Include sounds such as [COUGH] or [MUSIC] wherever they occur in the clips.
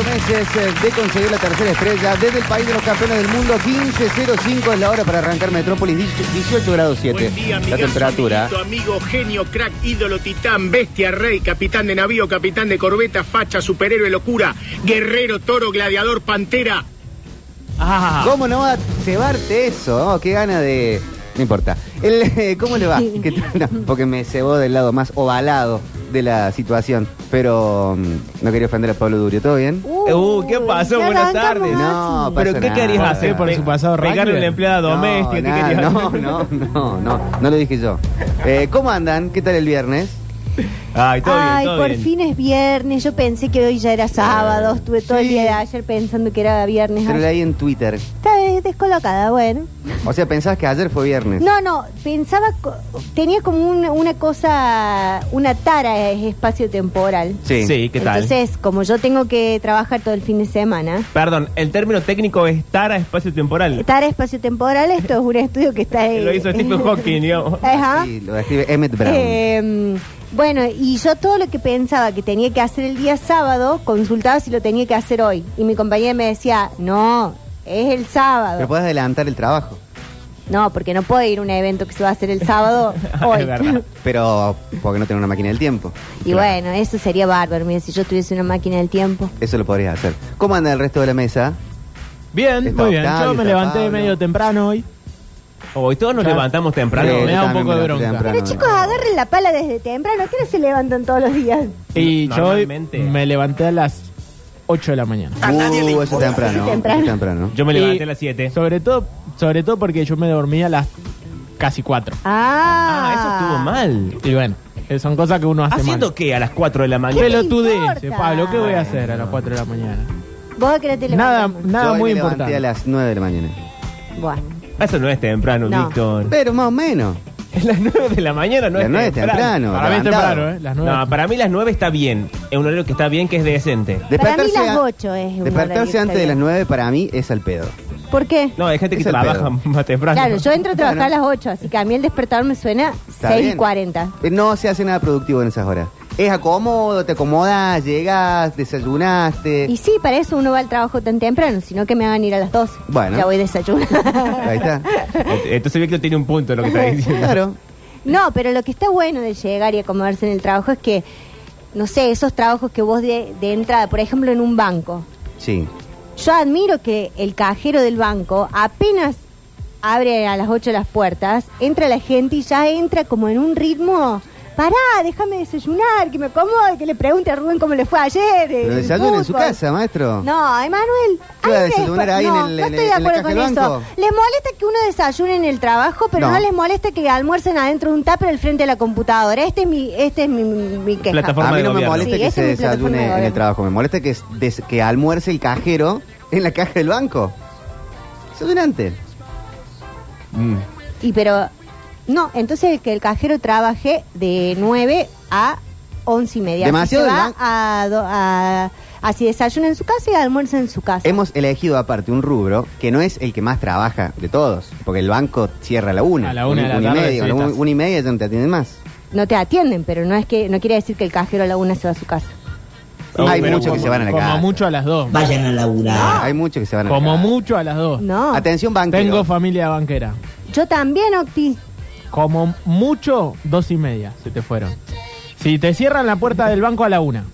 ocho meses eh, de conseguir la tercera estrella desde el país de los campeones del mundo. 15.05 es la hora para arrancar Metrópolis, 18 grados 7. Buen día, La amigazo, temperatura. amiguito, amigo, genio, crack, ídolo, titán, bestia, rey, capitán de navío, capitán de corbeta, facha, superhéroe, locura, guerrero, toro, gladiador, pantera. Ah, ¿Cómo no va a cebarte eso? Oh, qué gana de. No importa. El, eh, ¿Cómo le va? [LAUGHS] No, porque me cebó del lado más ovalado de la situación. Pero mm, no quería ofender a Pablo Durio. ¿Todo bien? Uh, ¿qué pasó? ya Buenas arrancamos tardes. así. No, ¿Pero pasa qué nada. querías ¿Por hacer? por su pasado Pegarle a rugby? la empleada doméstica. ¿qué nada, querías no, no, no, no, no lo dije yo. Eh, ¿Cómo andan? ¿Qué tal el viernes? Ay, todo Ay, bien, todo por bien. fin es viernes. Yo pensé que hoy ya era sábado. Estuve todo el Sí. día de ayer pensando que era viernes. Ay, leí en Twitter. Está des- descolocada, bueno. O sea, pensabas que ayer fue viernes. No, no, pensaba, co- tenía como una, una cosa, una tara es espacio temporal. Sí. Sí, ¿qué tal? Entonces, como yo tengo que trabajar todo el fin de semana, Perdón, el término técnico es tara espacio temporal. tara espacio temporal, esto es un estudio que está ahí. [LAUGHS] Lo hizo Stephen Hawking, [LAUGHS] digamos. Ajá. Sí, lo escribe Emmett Brown. Eh, bueno, y yo todo lo que pensaba que tenía que hacer el día sábado, consultaba si lo tenía que hacer hoy. Y mi compañera me decía, no, es el sábado. Pero puedes adelantar el trabajo. No, porque no puedo ir a un evento que se va a hacer el sábado [LAUGHS] hoy. Es verdad. Pero porque no tengo una máquina del tiempo. y bueno, eso sería bárbaro, mira, si yo tuviese una máquina del tiempo. Eso lo podrías hacer. ¿Cómo anda el resto de la mesa? Bien, Está muy bien. Octavio, Yo me está levanté Pablo. medio temprano hoy. Hoy todos nos Ya. levantamos temprano. Sí, me da un también poco de levanté bronca. Pero chicos, agarren la pala desde temprano. ¿A qué hora se levantan todos los días? Y yo hoy Normalmente. me levanté a las 8 de la mañana. Uh, eso es temprano. Eso es temprano. es temprano. Yo me levanté Y a las 7. Sobre todo, sobre todo porque yo me dormía a las casi 4. Ah, Ah, eso estuvo mal. Y bueno, eh, son cosas que uno hace ¿Haciendo mal. qué a las 4 de la mañana? ¿Qué te Pelotudez, importa? Pablo, ¿qué voy a hacer a las 4 de la mañana? ¿Vos hora te Nada, levantás? nada Yo hoy muy me levanté importante. a las 9 de la mañana. Bueno, Eso no es temprano, No. Víctor. Pero más o menos. Es las 9 de la mañana, no Las es 9 es temprano. temprano. Para mí es levantado. temprano, ¿eh? Las 9. No, para mí las 9 está bien. Es un horario que está bien, que es decente. para mí Despertarse las a- 8 es un Despertarse antes de las bien. 9 para mí es al pedo. ¿Por qué? No, hay gente que Es el trabaja pedo. más temprano. Claro, yo entro a trabajar Bueno. a las 8, así que a mí el despertador me suena Está 6 y bien. 40. Eh, No se hace nada productivo en esas horas. Es acomodo, te acomodas, llegas, desayunaste. Y sí, para eso uno va al trabajo tan temprano, sino que me hagan ir a las 12. Bueno. Ya voy desayunando. [LAUGHS] Ahí está. Entonces Víctor tiene un punto en lo que está diciendo. Claro. no, pero lo que está bueno de llegar y acomodarse en el trabajo es que, no sé, esos trabajos que vos de, de entrada, por ejemplo, en un banco. Sí. Yo admiro que el cajero del banco apenas abre a las 8 las puertas, entra la gente y ya entra como en un ritmo. Pará, déjame desayunar, que me acomode, que le pregunte a Rubén cómo le fue ayer. Pero el desayuna en su fútbol". casa, maestro. No, Emanuel. ¿Qué va a desayunar en no, el- no en estoy de acuerdo con eso. Les molesta que uno desayune en el trabajo, pero no, No. les molesta que almuercen adentro de un tupper al frente de la computadora. Este es mi, este es mi, mi queja. Plataforma A mí no me molesta Sí, que esa se desayune en el trabajo. Me molesta que, des- que almuerce el cajero en la caja del banco. Desayunante. Mm. Y pero, no, entonces que el cajero trabaje de 9 a 11 y media. Demasiado Así se va a, do- a- así desayuna en su casa y almuerza en su casa. Hemos elegido aparte un rubro que no es el que más trabaja de todos. Porque el banco cierra a la una. A la una de la y tarde, media. sí, a la una, una y media ya no te atienden más. No te atienden, pero no es que no quiere decir que el cajero a la una se va a su casa. Sí, Hay muchos que como- se van a la Como casa. mucho a las 2. Vayan a laburar. Hay muchos que se van a la Como casa. mucho a las 2. No. Atención, banquero. Tengo familia banquera. Yo también, Octi. Como mucho, dos y media se te fueron. Si te cierran la puerta del banco a la una.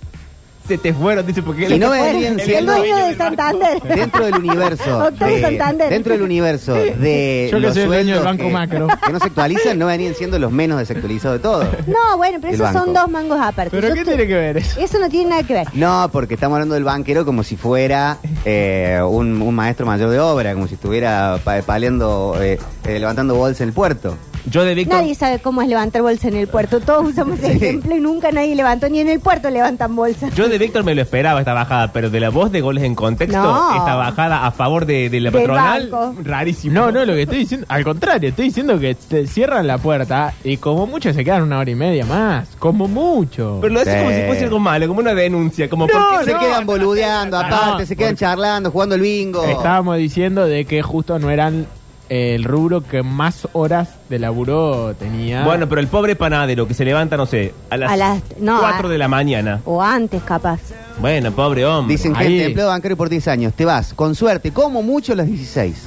Se te fueron, dice, porque Y no vendrían él- El siendo- dueño [LAUGHS] de. Santander. Dentro del universo. Octavio de- Santander. Dentro del universo de. Yo que los soy el dueño del Banco que, Macro. Que no se actualizan, no venían siendo los menos desactualizados de todos. No, bueno, pero El esos son banco. dos mangos aparte. ¿Pero Yo qué tiene que ver eso? Eso no tiene nada que ver. No, porque estamos hablando del banquero como si fuera eh, un, un maestro mayor de obra, como si estuviera pa- paleando, eh, eh, levantando bolsa en el puerto. Yo de Víctor. Nadie sabe cómo es levantar bolsa en el puerto. Todos usamos [LAUGHS] ese ejemplo y nunca nadie levantó, ni en el puerto levantan bolsa. Yo de Víctor me lo esperaba esta bajada, pero de la voz de goles en contexto, No. esta bajada a favor de, de la Del patronal, banco. rarísimo. No, no, lo que estoy diciendo, al contrario, estoy diciendo que te cierran la puerta y como mucho se quedan una hora y media más. Como mucho. Pero lo hace como Sí. si fuese algo malo, como una denuncia, como No, ¿por qué se no, quedan no, boludeando, no, aparte, no, se quedan porque- charlando, jugando el bingo. Estábamos diciendo de que justo no eran el rubro que más horas de laburo tenía. Bueno, pero el pobre panadero que se levanta, no sé, a las, A las- no, 4 a- de la mañana. O antes, capaz. Bueno, pobre hombre. Dicen que Ahí. el empleado bancario por 10 años. Te vas, con suerte, como mucho a las 16.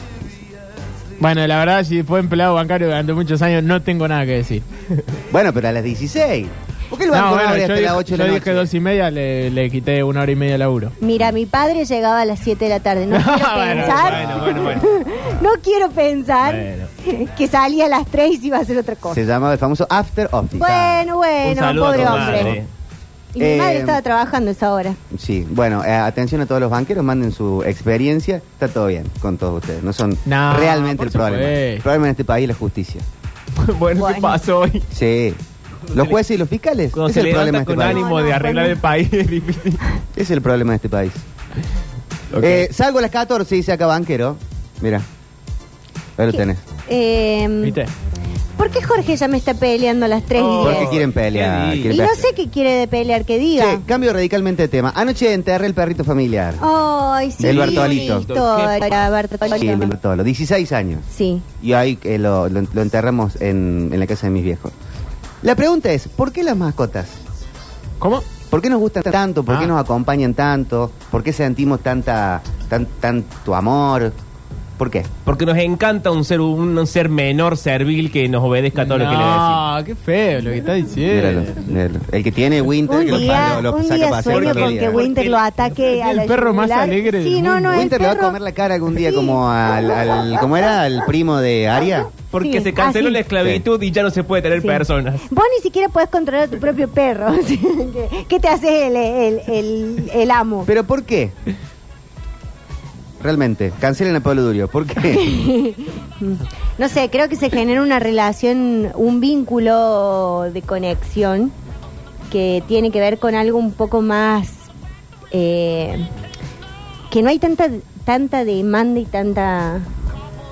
Bueno, la verdad, si fue empleado bancario durante muchos años, no tengo nada que decir. Bueno, pero a las 16. ¿Por qué el banco No, no, bueno, abre yo hasta dije, las 8 de yo la dije noche? dos y media, le, le quité una hora y media de laburo. Mira, mi padre llegaba a las 7 de la tarde. No [LAUGHS] quiero Bueno, pensar. Bueno, bueno, bueno. [LAUGHS] No quiero pensar Bueno. que salía a las 3 y se iba a hacer otra cosa. Se llamaba el famoso After Office. Bueno, Un bueno, saludo pobre a tu hombre. madre. Y mi Eh, madre estaba trabajando esa hora. Sí, bueno, eh, atención a todos los banqueros, manden su experiencia. Está todo bien con todos ustedes. No son No, realmente el problema. El problema en este país es la justicia. [LAUGHS] bueno, ¿qué Bueno. pasó hoy? Sí. Los jueces y los fiscales. Cuando Ese se es el problema de levanta este con país. ánimo de arreglar el país [LAUGHS] es difícil. Es el problema de este país. Ok. Eh, salgo a las 14, dice acá banquero. Mira. Ahí lo tenés. Eh, ¿Viste? ¿Por qué Jorge ya me está peleando a las 3 Oh, y Porque 10? quieren pelear. qué quieren Y no pelear. sé qué quiere de pelear, que diga. Che, cambio radicalmente de tema. Anoche enterré el perrito familiar. Ay, sí. Del Bartolito. Historia, Bartolito. Sí, el Bartolo, 16 años. Sí. Y ahí eh, lo, lo- lo enterramos en, en la casa de mis viejos. La pregunta es, ¿por qué las mascotas? ¿Cómo? ¿Por qué nos gustan tanto? ¿Por qué Ah. nos acompañan tanto? ¿Por qué sentimos tanta, tan, tanto amor? ¿Por qué? Porque nos encanta un ser un, un ser menor, servil, que nos obedezca a todo lo que le decimos. No, qué feo lo que está Míralo, diciendo. míralo. El que tiene Winter, Un que lo- día, lo, lo un saca día a pasear sueño con el que. Winter lo ataque a El la perro más yugular. alegre Sí, del no, mundo. no, el Winter le va a perro- comer la cara algún día Sí. como al, al- ¿Cómo era? ¿Al primo de Aria? Porque Sí, se canceló así. la esclavitud y ya no se puede tener Sí. personas. Vos ni siquiera podés controlar a tu propio perro. [LAUGHS] ¿Qué- ¿Qué te hace el, el, el, el amo? ¿Pero por qué? Realmente, cancelen a Pablo Durio. ¿Por qué? [LAUGHS] No sé, creo que se genera una relación, un vínculo de conexión que tiene que ver con algo un poco más... eh, que no hay tanta tanta demanda y tanta...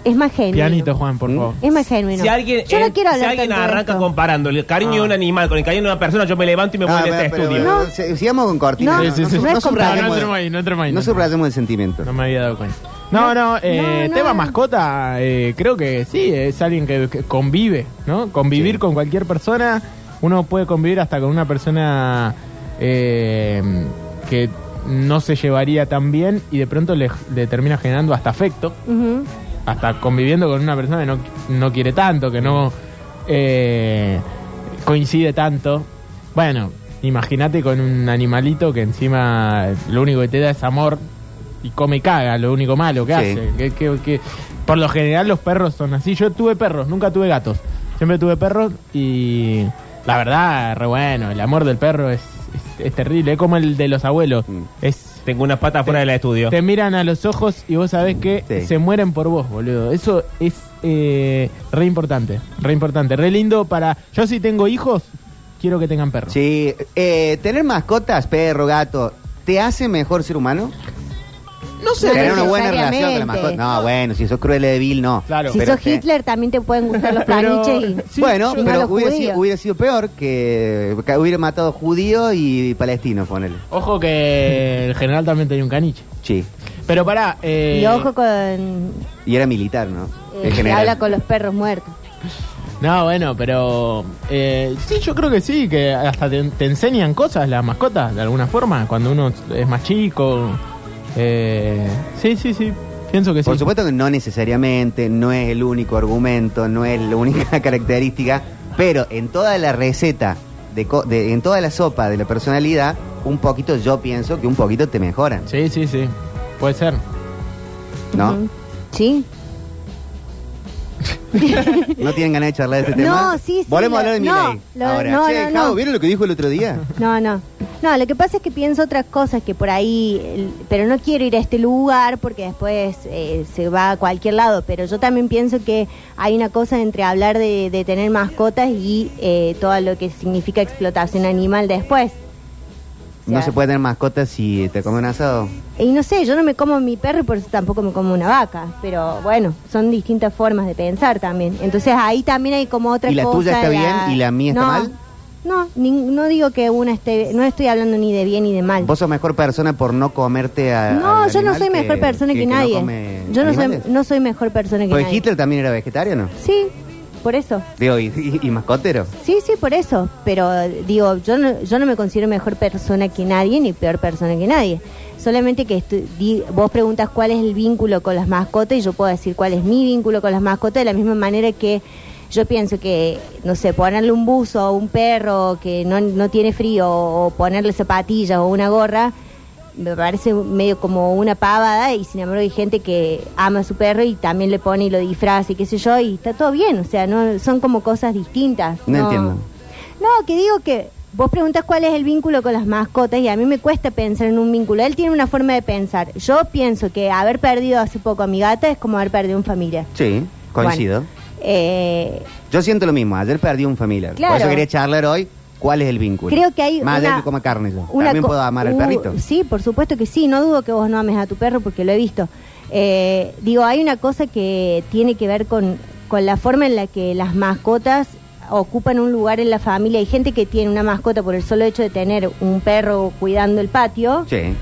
Es más genuino. Pianito, Juan, por ¿Mm? favor. Es más genuino. Si alguien, Yo no quiero si hablar alguien tanto de arranca esto. comparando el cariño de un animal con el cariño de una persona, yo me levanto y me voy Ah, de pero- este pero- estudio. No. sigamos con cortina. No, Sí, sí, sí. no No, subrayemos no entremos ahí, no entremos ahí. no subrayemos el sentimiento. No me había dado cuenta. No, no, eh, No, no. tema mascota, eh, creo que sí, es alguien que, que convive, ¿no? Convivir Sí. con cualquier persona, uno puede convivir hasta con una persona eh, que no se llevaría tan bien y de pronto le, le termina generando hasta afecto, Ujú. Hasta conviviendo con una persona que no, no quiere tanto, que no eh, coincide tanto. Bueno, imagínate con un animalito que encima lo único que te da es amor y come y caga, lo único malo que Sí. hace. Que, que- que- por lo general los perros son así. Yo tuve perros, nunca tuve gatos. Siempre tuve perros y la verdad, re bueno, el amor del perro es, es, es terrible, es como el de los abuelos. Mm. Es Tengo unas patas fuera del estudio. te miran a los ojos y vos sabés que Sí. se mueren por vos, boludo. Eso es eh, re importante, re importante, re lindo para... Yo si tengo hijos, quiero que tengan perros. Sí, eh, tener mascotas, perro, gato, ¿te hace mejor ser humano? No sé. Tener una buena relación con la mascota. No, bueno, si sos cruel de vil, no. Claro. Si Pero sos te- Hitler también te pueden gustar los [LAUGHS] Pero- planiches y... Sí, bueno, yo- pero hubiera judíos. sido, hubiera sido peor que, que hubiera matado judío y palestino, ponele. Ojo que el general también tenía un caniche. Sí. Pero pará, eh, Y ojo con... eh, Y era militar, ¿no? que En general. habla con los perros muertos. No, bueno, pero... eh, sí, yo creo que sí, que hasta te, te enseñan cosas las mascotas, de alguna forma, cuando uno es más chico. Eh, sí, sí, sí, pienso que sí. Por supuesto que no necesariamente, no es el único argumento, no es la única [LAUGHS] característica, pero en toda la receta, de, co- de- en toda la sopa de la personalidad, un poquito yo pienso que un poquito te mejoran, Sí, sí, sí, puede ser. ¿no? Sí. [LAUGHS] ¿No tienen ganas de charlar de este tema? No, sí, sí, Volvemos a hablar de no, Milei. lo- Ahora, no, che, no, no. ¿vieron lo que dijo el otro día? No, no. No, lo que pasa es que pienso otras cosas que por ahí, el- pero no quiero ir a este lugar porque después eh, se va a cualquier lado, pero yo también pienso que hay una cosa entre hablar de, de tener mascotas y eh, todo lo que significa explotación animal después. No se puede tener mascotas si te comen un asado. Y no sé, yo no me como mi perro y por eso tampoco me como una vaca, pero bueno, son distintas formas de pensar también. Entonces ahí también hay como otra ¿Y la cosa. tuya está bien y la mía está No. mal? no, no digo que una esté, no estoy hablando ni de bien ni de mal. ¿Vos sos mejor persona por no comerte a No, al yo no animal soy mejor persona que, no nadie. come yo no soy, animales? no soy mejor persona que Porque nadie. Hitler también era vegetariano. Sí, por eso. Digo, y, y- y mascotero. Sí, sí, por eso. Pero digo, yo no, yo no me considero mejor persona que nadie ni peor persona que nadie. Solamente que di- vos preguntas cuál es el vínculo con las mascotas y yo puedo decir cuál es mi vínculo con las mascotas de la misma manera que yo pienso que, no sé, ponerle un buzo a un perro que no, no tiene frío o ponerle zapatillas o una gorra me parece medio como una pavada y sin embargo hay gente que ama a su perro y también le pone y lo disfraza y qué sé yo y está todo bien, o sea, no son como cosas distintas. No entiendo. No, que digo que vos preguntas cuál es el vínculo con las mascotas y a mí me cuesta pensar en un vínculo. Él tiene una forma de pensar. Yo pienso que haber perdido hace poco a mi gata es como haber perdido un familiar. Sí, coincido. Bueno, eh, Yo siento lo mismo. Ayer perdí un familiar. Claro. Por eso quería charlar hoy cuál es el vínculo. Creo que hay Más una- de que coma carne yo. También puedo amar al uh, perrito. Sí, por supuesto que sí. No dudo que vos no ames a tu perro porque lo he visto. Eh, digo, hay una cosa que tiene que ver con, con la forma en la que las mascotas ocupan un lugar en la familia. Hay gente que tiene una mascota por el solo hecho de tener un perro cuidando el patio. Sí.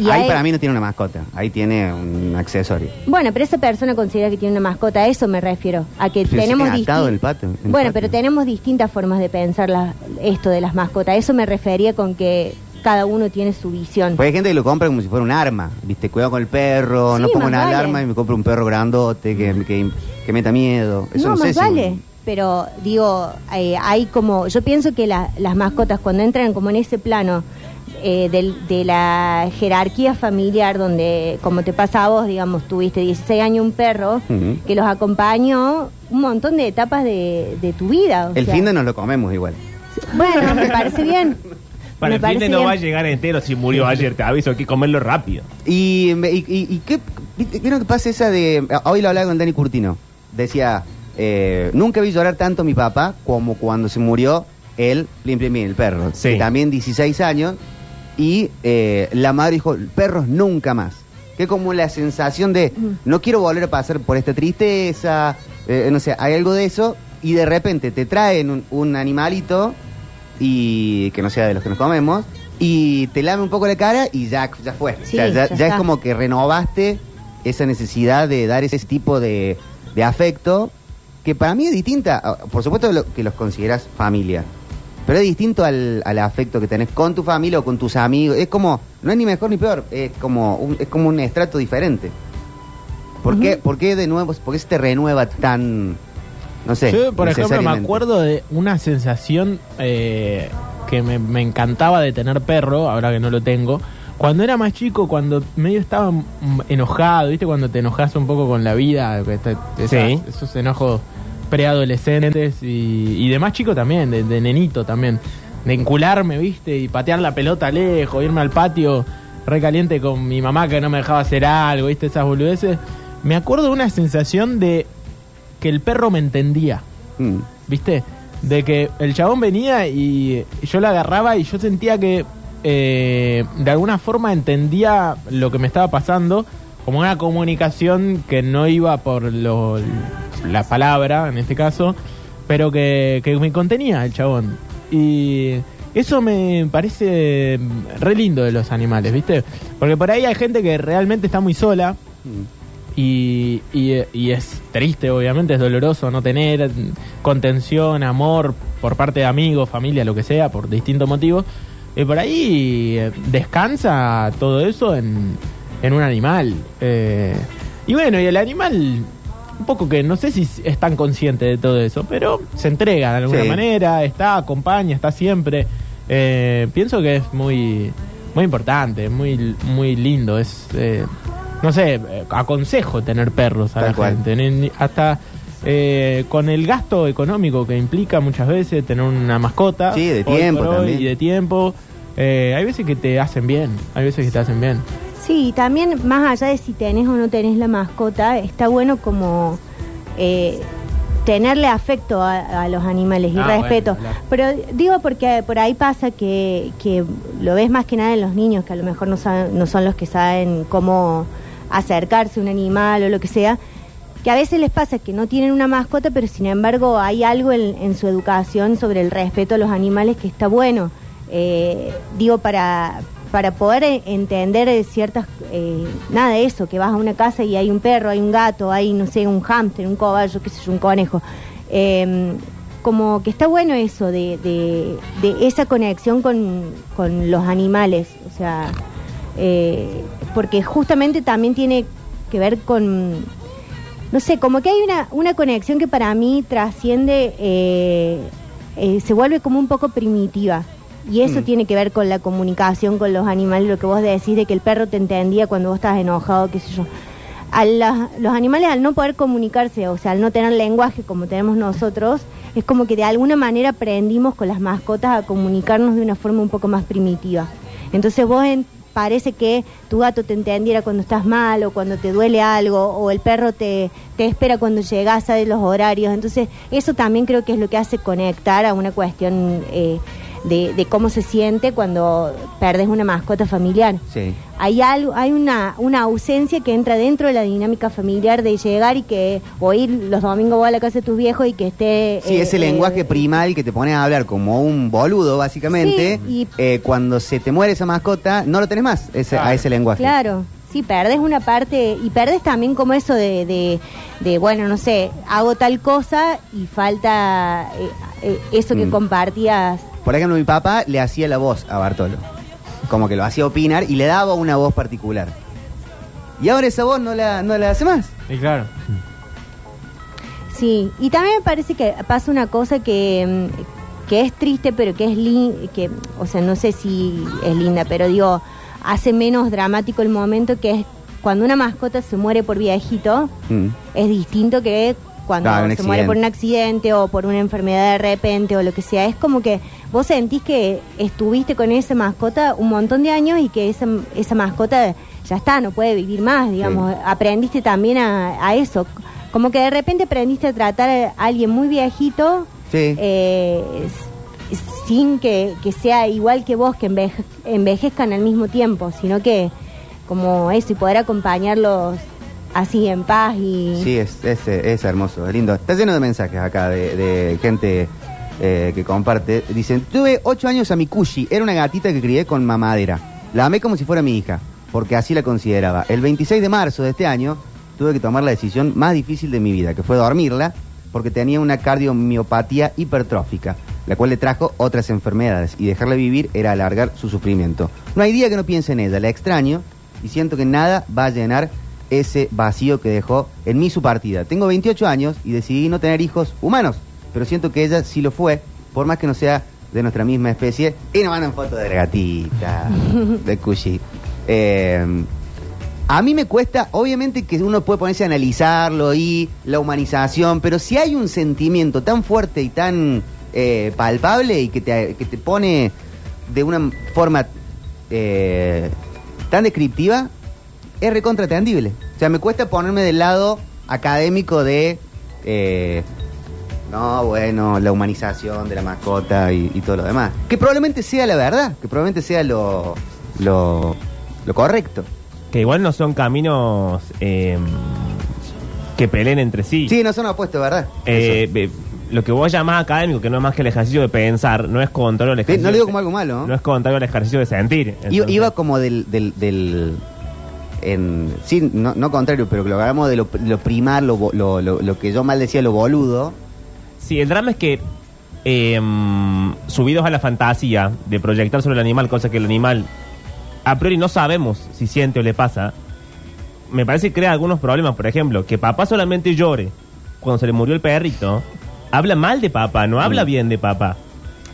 Y Ahí para mí no tiene una mascota. Ahí tiene un accesorio. Bueno, pero esa persona considera que tiene una mascota, a eso me refiero, a que Pero tenemos sí, atado el patio, en el Bueno, pero tenemos distintas formas de pensar la- esto de las mascotas. Eso me refería con que cada uno tiene su visión. Pues hay gente que lo compra como si fuera un arma. ¿Viste? Cuidado con el perro, Sí, no pongo una vale. alarma y me compro un perro grandote que, que, que meta miedo. Eso no, no, sé más si- vale. Pero digo, eh, hay como, yo pienso que la- las mascotas cuando entran como en ese plano eh, del- de la jerarquía familiar, donde como te pasa a vos, digamos, tuviste 16 años un perro que los acompañó un montón de etapas de, de tu vida. o El sea. fin de nos lo comemos igual. Bueno, me [LAUGHS] parece bien. Para Me el fin de no bien. va a llegar entero si murió ayer, te aviso, hay que comerlo rápido. Y, y, y- y qué, viste, ¿vieron qué pasa esa de... Hoy lo hablaba con Dani Curtino. Decía, eh, nunca vi llorar tanto a mi papá como cuando se murió él, Plim Plim Plim, el perro. Sí. que También 16 años. Y eh, la madre dijo, perros nunca más. Que como la sensación de, no quiero volver a pasar por esta tristeza, eh, no sé, hay algo de eso. Y de repente te traen un, un animalito y que no sea de los que nos comemos y te lame un poco la cara y ya, ya fue. Sí, O sea, ya, ya ya es como que renovaste esa necesidad de dar ese tipo de, de afecto que para mí es distinta. Ah, Por supuesto que los consideras familia, pero es distinto al, al afecto que tenés con tu familia o con tus amigos. Es como, no es ni mejor ni peor, es como un, es como un estrato diferente. ¿Por, qué, ¿Por qué de nuevo, por qué se te renueva tan, no sé? Yo, por ejemplo, me acuerdo de una sensación eh, que me, me encantaba de tener perro, ahora que no lo tengo. Cuando era más chico, cuando medio estaba enojado, ¿viste? Cuando te enojas un poco con la vida, esa- Sí. esos enojos preadolescentes y, y de más chico también, de, de nenito también. De encularme, ¿viste? Y patear la pelota lejos, irme al patio recaliente con mi mamá que no me dejaba hacer algo, ¿viste? Esas boludeces. Me acuerdo de una sensación de que el perro me entendía, Mm. ¿viste? De que el chabón venía y yo lo agarraba y yo sentía que eh, de alguna forma entendía lo que me estaba pasando como una comunicación que no iba por lo, la palabra, en este caso, pero que, que me contenía el chabón. Y eso me parece re lindo de los animales, ¿viste? Porque por ahí hay gente que realmente está muy sola y, y- y es triste, obviamente, es doloroso no tener contención, amor por parte de amigos, familia, lo que sea, por distintos motivos. Y por ahí eh, descansa todo eso en, en un animal. Eh, y bueno, y el animal, un poco que no sé si es tan consciente de todo eso, pero se entrega de alguna Sí. manera, está, acompaña, está siempre. Eh, pienso que es muy, muy importante, muy, muy lindo. Es, eh, no sé, aconsejo tener perros a Tal la cual. gente. Hasta eh, con el gasto económico que implica muchas veces tener una mascota. Sí, de hoy tiempo por hoy, también. Y de tiempo. eh, hay veces que te hacen bien, hay veces que te hacen bien. Sí, y también más allá de si tenés o no tenés la mascota, está bueno como eh, tenerle afecto a, a los animales y Ah, respeto. bueno, claro. Pero digo porque por ahí pasa que, que lo ves más que nada en los niños, que a lo mejor no, saben- no son los que saben cómo acercarse a un animal o lo que sea. que a veces les pasa que no tienen una mascota, pero sin embargo hay algo en, en su educación sobre el respeto a los animales que está bueno. Eh, digo, para, para poder e- entender eh, ciertas, eh, nada de eso, que vas a una casa y hay un perro, hay un gato, hay, no sé, un hámster, un caballo, qué sé yo, un conejo. Eh, como que está bueno eso de, de- esa conexión con, con los animales, o sea, eh, porque justamente también tiene que ver con, no sé, como que hay una, una conexión que para mí trasciende, eh, eh, se vuelve como un poco primitiva. Y eso Mm. tiene que ver con la comunicación con los animales, lo que vos decís de que el perro te entendía cuando vos estás enojado, qué sé yo. A la- los animales al no poder comunicarse, o sea, al no tener lenguaje como tenemos nosotros, es como que de alguna manera aprendimos con las mascotas a comunicarnos de una forma un poco más primitiva. Entonces vos en- parece que tu gato te entendiera cuando estás mal o cuando te duele algo o el perro te, te espera cuando llegas, sabe los horarios. Entonces eso también creo que es lo que hace conectar a una cuestión eh, de, de cómo se siente cuando perdes una mascota familiar. Sí. Hay algo, hay una, una ausencia que entra dentro de la dinámica familiar de llegar y que o ir los domingos vos a la casa de tus viejos y que esté Sí, eh, ese eh, lenguaje primal que te pone a hablar como un boludo, básicamente. Sí, y- eh, cuando se te muere esa mascota, no lo tenés más ese- a ese lenguaje. Claro, sí, perdes una parte y perdes también como eso de, de, de, bueno, no sé, hago tal cosa y falta eh, eh, eso que Mm. compartías. Por ejemplo, mi papá le hacía la voz a Bartolo. Como que lo hacía opinar y le daba una voz particular. Y ahora esa voz no la, no la hace más. Y claro. Sí, y también me parece que pasa una cosa que, mm, que es triste, pero que es linda, que, o sea, no sé si es linda, pero digo, hace menos dramático el momento que es cuando una mascota se muere por viejito, Mm. es distinto que cuando Claro, se muere por un accidente o por una enfermedad de repente o lo que sea. Es como que vos sentís que estuviste con esa mascota un montón de años y que esa, esa mascota ya está, no puede vivir más, digamos. Aprendiste también a, a eso. Como que de repente aprendiste a tratar a alguien muy viejito Sí. eh, sin que, sea igual que vos, que enveje- envejezcan al mismo tiempo, sino que como eso y poder acompañarlos así en paz y... Sí, es, es, es hermoso, es lindo. Está lleno de mensajes acá de, gente eh, que comparte. Dicen, tuve ocho años a mi Kushi, era una gatita que crié con mamadera. La amé como si fuera mi hija, porque así la consideraba. El 26 de marzo de este año tuve que tomar la decisión más difícil de mi vida, que fue dormirla, porque tenía una cardiomiopatía hipertrófica, la cual le trajo otras enfermedades, y dejarla vivir era alargar su sufrimiento. No hay día que no piense en ella, la extraño, y siento que nada va a llenar ese vacío que dejó en mí su partida. Tengo 28 años y decidí no tener hijos humanos, pero siento que ella sí lo fue, por más que no sea de nuestra misma especie. Y nos mandan fotos de la gatita, [LAUGHS] de Cushi. Eh, a mí me cuesta, obviamente que uno puede ponerse a analizarlo y la humanización, pero si hay un sentimiento tan fuerte y tan eh, palpable y que te, que te pone de una forma eh, tan descriptiva, es recontratendible. O sea, me cuesta ponerme del lado académico de... eh, no, bueno, la humanización de la mascota y, y todo lo demás. Que probablemente sea la verdad, que probablemente sea lo, lo, lo correcto. Que igual no son caminos eh, que peleen entre sí. Sí, no son opuestos, ¿verdad? Eh, eh, lo que vos llamás académico, que no es más que el ejercicio de pensar, no es contrario al ejercicio. no lo digo como algo malo, ¿no? No es contrario al ejercicio de sentir. Iba, Entonces, iba como del... del, del en, sí, no, no contrario, pero que lo hagamos de lo, lo primar, lo, lo, lo, lo que yo mal decía, lo boludo. Sí, el drama es que eh, subidos a la fantasía de proyectar sobre el animal, cosa que el animal a priori no sabemos si siente o le pasa, me parece que crea algunos problemas. Por ejemplo, que papá solamente llore cuando se le murió el perrito, habla mal de papá, no habla Mm. bien de papá.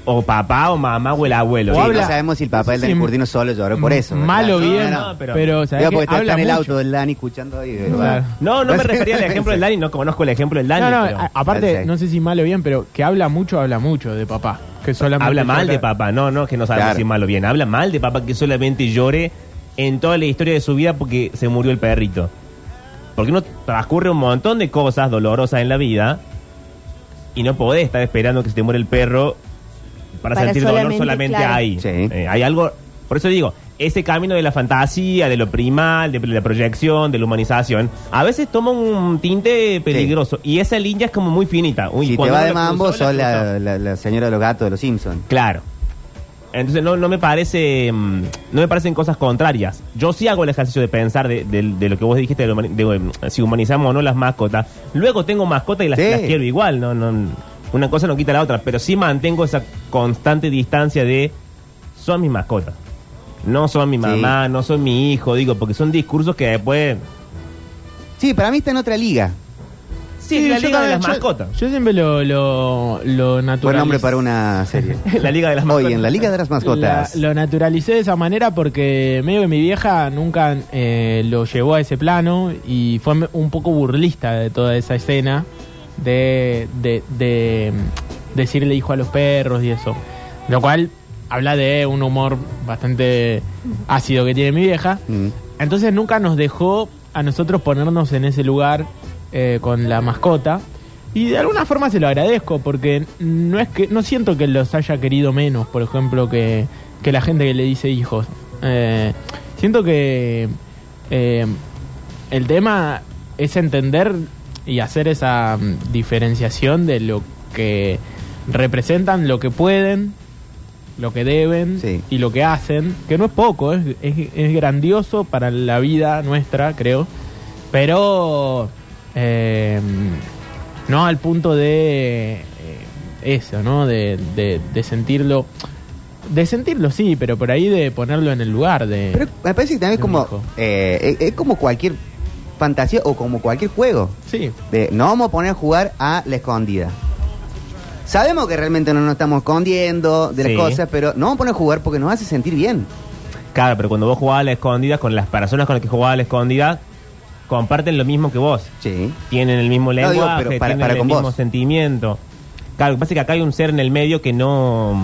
O papá, o mamá, o el abuelo. Sí, O Sí, habla- no sabemos si el papá del Sí, Dani Curtino solo lloró por eso. Mal o No, bien, no, no, pero- pero, ¿sabés Digo, qué? porque está habla en el mucho. auto del Dani escuchando ahí. Claro. No, no me [LAUGHS] refería al ejemplo del Dani, no conozco el ejemplo del Dani. No, no, pero a- aparte, no sé si mal o bien, pero que habla mucho, habla mucho de papá. Que solamente habla mal llora- de papá, no, no, que no sabemos Claro. si mal o bien. Habla mal de papá que solamente llore en toda la historia de su vida porque se murió el perrito. Porque uno transcurre un montón de cosas dolorosas en la vida y no podés estar esperando que se te muera el perro para, Para sentir dolor solamente, solamente claro. ahí. Sí. Eh, hay algo Por eso digo, ese camino de la fantasía, de lo primal, de la proyección, de la humanización, a veces toma un tinte peligroso. Y esa línea es como muy finita. Uy, si te cuando va de la mambo, cruzó, la sos la, cruzó. la- la señora de los gatos de los Simpsons. Claro. Entonces no, no me parece mm, no me parecen cosas contrarias. Yo sí hago el ejercicio de pensar de, de- de lo que vos dijiste de, lo humani- de, mm, si humanizamos o no las mascotas. Luego tengo mascotas y las, Sí. las quiero igual, no, no una cosa no quita la otra, pero sí mantengo esa constante distancia de son mis mascotas. No son mi mamá, no son mi hijo, digo, porque son discursos que después Sí, para mí está en otra liga. Sí, la yo liga de también- las yo- mascotas. Yo siempre lo, lo, lo. Buen nombre para una serie. [LAUGHS] la liga de las mascotas. Hoy en la Liga de las Mascotas. La- lo naturalicé de esa manera porque medio que mi vieja nunca eh, lo llevó a ese plano y fue me- un poco burlista de toda esa escena de, de, de, mm, decirle hijo a los perros y eso. Lo cual habla de un humor bastante ácido que tiene mi vieja. Mm. Entonces nunca nos dejó a nosotros ponernos en ese lugar eh, con la mascota. Y de alguna forma se lo agradezco porque no es que no siento que los haya querido menos, por ejemplo, que, que la gente que le dice hijos. Eh, siento que eh, el tema es entender y hacer esa mm, diferenciación de lo que representan, lo que pueden, lo que deben Sí. y lo que hacen, que no es poco, es, es- es grandioso para la vida nuestra, creo, pero eh, no al punto de eh, eso, ¿no? De, de- de sentirlo, de sentirlo sí, pero por ahí de ponerlo en el lugar de... Pero me parece que también es de un como, eh, es, es como cualquier fantasía o como cualquier juego. sí, De, no vamos a poner a jugar a la escondida. Sabemos que realmente no nos estamos escondiendo de las Sí. cosas, pero no vamos a poner a jugar porque nos hace sentir bien. Claro, pero cuando vos jugabas a la escondida, con las personas con las que jugabas a la escondida, comparten lo mismo que vos. Sí. Tienen el mismo digo, lenguaje, pero para- tienen para el con mismo vos. sentimiento. Claro, lo que pasa es que acá hay un ser en el medio que no.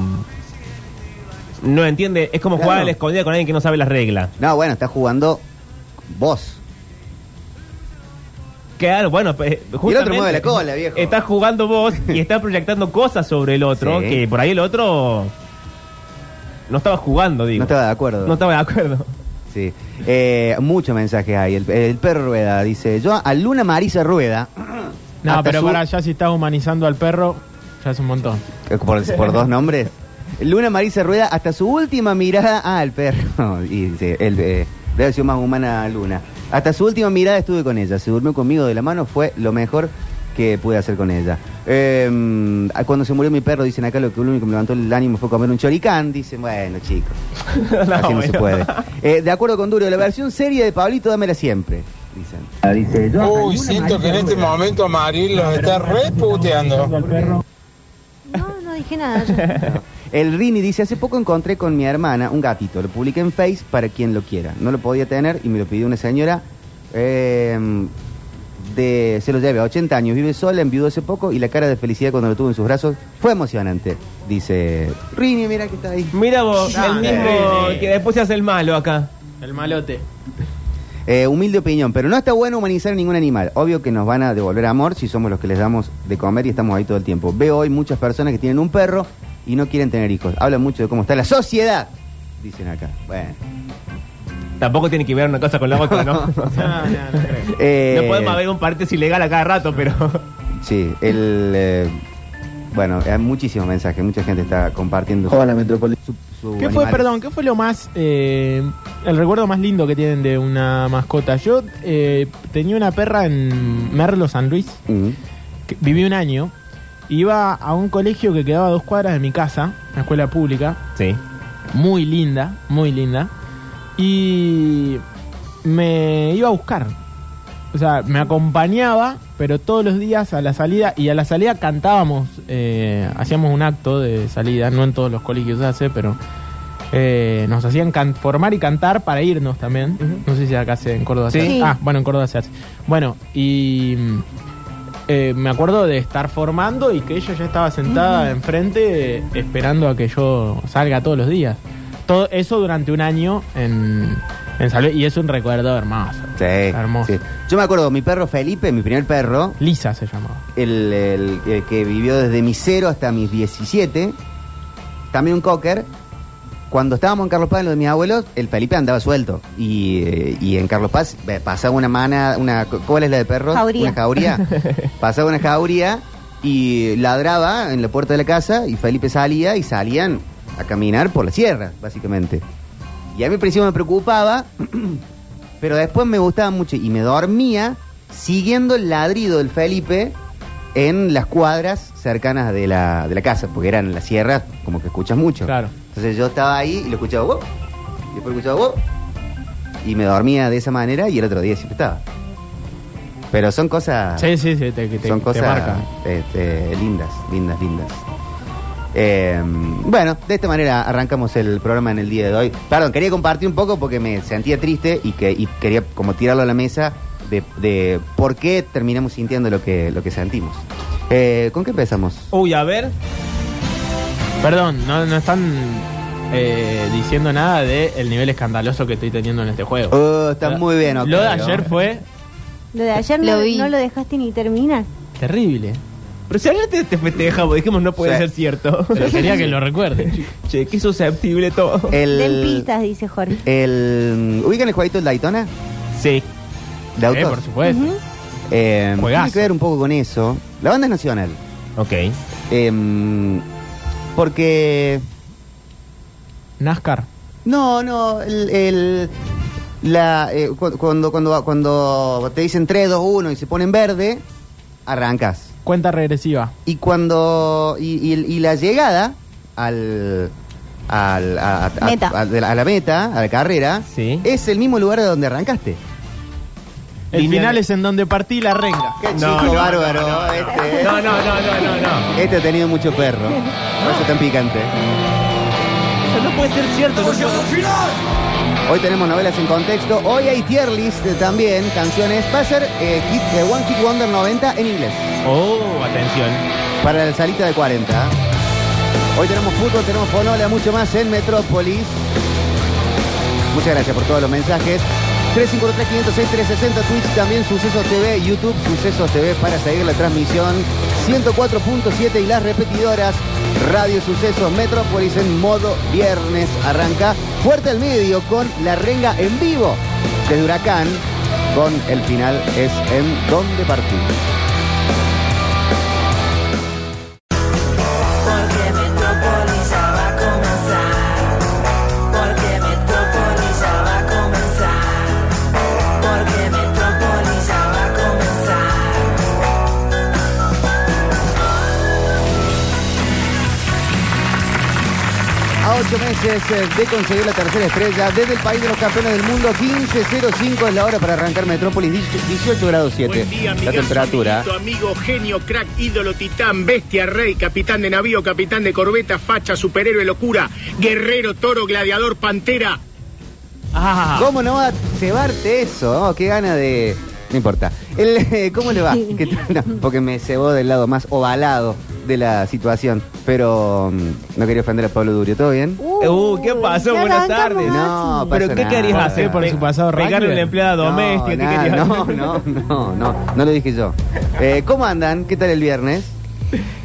No entiende. Es como Claro. jugar a la escondida con alguien que no sabe las reglas. No, bueno, está jugando vos. Claro, bueno, pues, justamente, mueve la cola, viejo. Estás jugando vos y estás proyectando cosas sobre el otro, Sí. que por ahí el otro no estaba jugando, digo. No estaba de acuerdo. No estaba de acuerdo. Sí. Eh, muchos mensajes hay. El, el perro Rueda dice, yo a Luna Marisa Rueda... [CLEARS THROAT] no, pero su- para ya si estás humanizando al perro, ya es un montón. Eh, Por, por dos nombres. Luna Marisa Rueda, hasta su última mirada. Ah, el perro. [LAUGHS] Y dice, el, eh, debe sido más humana Luna. Hasta su última mirada estuve con ella. Se durmió conmigo de la mano. Fue lo mejor que pude hacer con ella. Eh, cuando se murió mi perro, dicen acá, lo que lo único que me levantó el ánimo fue comer un choricán. Dicen, bueno, chicos. [LAUGHS] No, así no se puede. Eh, de acuerdo con Duro, la versión seria de Pablito, dámela siempre. Dicen. Uy, siento que en este momento Maril los está reputeando. No, no dije nada. yo. El Rini dice, hace poco encontré con mi hermana un gatito, lo publiqué en Face para quien lo quiera. No lo podía tener y me lo pidió una señora eh, de, se lo lleve a 80 años, vive sola, enviudó hace poco y la cara de felicidad cuando lo tuvo en sus brazos fue emocionante. Dice, Rini, mira que está ahí. Mira vos, No, el mismo nene. que después se hace el malo acá. El malote. Eh, humilde opinión, pero no está bueno humanizar a ningún animal. Obvio que nos van a devolver amor si somos los que les damos de comer y estamos ahí todo el tiempo. Veo hoy muchas personas que tienen un perro y no quieren tener hijos. Hablan mucho de cómo está la sociedad, dicen acá. Bueno. Tampoco tiene que ver una cosa con la otra, ¿no? [LAUGHS] O sea, No, no, no creo. Eh, no podemos haber un paréntesis ilegal a cada rato, pero. [LAUGHS] Sí, el. eh, bueno, hay muchísimos mensajes, mucha gente está compartiendo. Metrópolis. su- su ¿Qué fue, perdón, qué fue lo más, eh, el recuerdo más lindo que tienen de una mascota? Yo eh, tenía una perra en Merlo, San Luis, que viví un año, iba a un colegio que quedaba a dos cuadras de mi casa, una escuela pública, Sí. muy linda, muy linda, y me iba a buscar. O sea, me acompañaba, pero todos los días a la salida, y a la salida cantábamos, eh, hacíamos un acto de salida, no en todos los colegios se hace, pero eh, nos hacían can- formar y cantar para irnos también. No sé si acá se, en Córdoba se Sí. hace. Ah, bueno, en Córdoba se hace. Bueno, y eh, me acuerdo de estar formando y que ella ya estaba sentada enfrente eh, esperando a que yo salga todos los días. Todo eso durante un año en, en San Luis, y es un recuerdo hermoso. Sí, Hermoso. sí. Yo me acuerdo, mi perro Felipe, mi primer perro, Lisa se llamaba. el, el- el que vivió desde mis 0 hasta mis 17, también un cocker, cuando estábamos en Carlos Paz, en lo de mis abuelos, el Felipe andaba suelto. Y, eh, y en Carlos Paz eh, pasaba una mana, una, ¿cuál es la de perros? Jauría. Una jauría. [LAUGHS] pasaba una jauría y ladraba en la puerta de la casa y Felipe salía y salían a caminar por la sierra, básicamente. Y a mí al principio me preocupaba, [CLEARS THROAT] pero después me gustaba mucho y me dormía siguiendo el ladrido del Felipe en las cuadras cercanas de la, de la casa, porque eran en la sierra, como que escuchas mucho. Claro. Entonces yo estaba ahí y lo escuchaba, "Wow", y después escuchaba, "Wow", y me dormía de esa manera y el otro día siempre estaba. Pero son cosas... Sí, sí, sí, te, te, son te cosas este, lindas, lindas, lindas. Eh, bueno, de esta manera arrancamos el programa en el día de hoy. Perdón, quería compartir un poco porque me sentía triste y que y quería como tirarlo a la mesa de, de por qué terminamos sintiendo lo que, lo que sentimos. Eh, ¿Con qué empezamos? Uy, a ver. Perdón, no, no están eh, diciendo nada del nivel escandaloso que estoy teniendo en este juego. Oh, está muy bien. Lo de Octavio. ayer fue Lo de ayer Lo no, vi. no lo dejaste ni terminar. terrible. Pero si ayer te, te festejamos, dijimos no puede Sí. ser cierto. Pero quería que lo recuerde. che, qué susceptible todo. El, Den pistas, dice Jorge. el, ¿Ubican el jueguito del Daytona? Sí. De Eh, autos. por supuesto. Ujú. Eh, Juegazo. tiene que ver un poco con eso. La banda es nacional. Ok. Eh, porque NASCAR. No, no, el, el- la, eh, cu- cuando, cuando, cuando te dicen 3, 2, 1 y se pone en verde, arrancas. Cuenta regresiva. Y cuando. Y, y- y la llegada al. al- a, a- Meta. a- de la- a la meta, a la carrera, Sí. es el mismo lugar de donde arrancaste. El final es en donde partí la renga. Qué No, chico no, bárbaro. no, no, no. este, No, no, no, no, no, no. este ha tenido mucho perro. No es tan picante. Eso no puede ser cierto. no puede- Hoy tenemos novelas en contexto. Hoy hay tier list también, canciones. Va a ser eh, hit, eh, One Hit Wonder 90 en inglés. Oh, atención. Para la salita de 40. Hoy tenemos fútbol, tenemos fonola, mucho más en Metrópolis. Muchas gracias por todos los mensajes. 353-506-360, Twitch, también Sucesos TV, YouTube, Sucesos TV para seguir la transmisión. 104.7 y las repetidoras. Radio Sucesos Metrópolis en modo viernes. Arranca fuerte al medio con la renga en vivo desde Huracán. Con el final es en donde partir. Meses eh, de conseguir la tercera estrella desde el país de los campeones del mundo, 15.05 es la hora para arrancar Metrópolis, 18 grados 7. Buen día, la temperatura. Zuniguito, amigo, genio, crack, ídolo, titán, bestia, rey, capitán de navío, capitán de corbeta, facha, superhéroe, locura, guerrero, toro, gladiador, pantera. Ah. ¿Cómo no va a cebarte eso? Oh, qué gana de... No importa. El, [LAUGHS] ¿Cómo le va? [LAUGHS] No, porque me cebó del lado más ovalado de la situación. Pero mm, no quería ofender a Pablo Durio. ¿Todo bien? Uh, ¿qué pasó? ya Buenas arrancamos tardes. No, así. pasa ¿Pero qué nada. querías ¿Por hacer? ¿Por su pasado Pegarle a rugby? la empleada doméstica. ¿Qué nada, querías no, hacer? no, no, no, no lo dije yo. Eh, ¿Cómo andan? ¿Qué tal el viernes?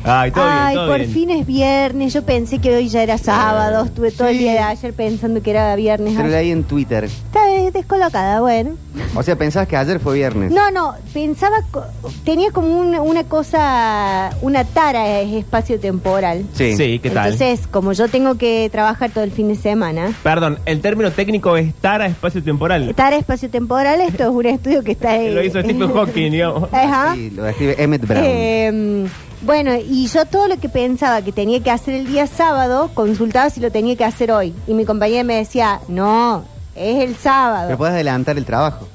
Ay, todo Ay, bien, todo por bien. fin es viernes. Yo pensé que hoy ya era sábado. Estuve todo el día de ayer pensando que era viernes. Te lo Ay, leí en Twitter. Está des- descolocada, bueno. O sea, pensabas que ayer fue viernes. No, no, pensaba, co- tenía como una, una cosa, una tara es espacio temporal. Sí. Sí, ¿qué tal? Entonces, como yo tengo que trabajar todo el fin de semana, Perdón, el término técnico es tara espacio temporal. tara espacio temporal, esto es un estudio que está [LAUGHS] Lo hizo Stephen Hawking, digamos. [LAUGHS] Ajá. Sí, lo escribe Emmett Brown. Eh, bueno, y yo todo lo que pensaba que tenía que hacer el día sábado, consultaba si lo tenía que hacer hoy. Y mi compañera me decía, no, es el sábado. Pero puedes adelantar el trabajo.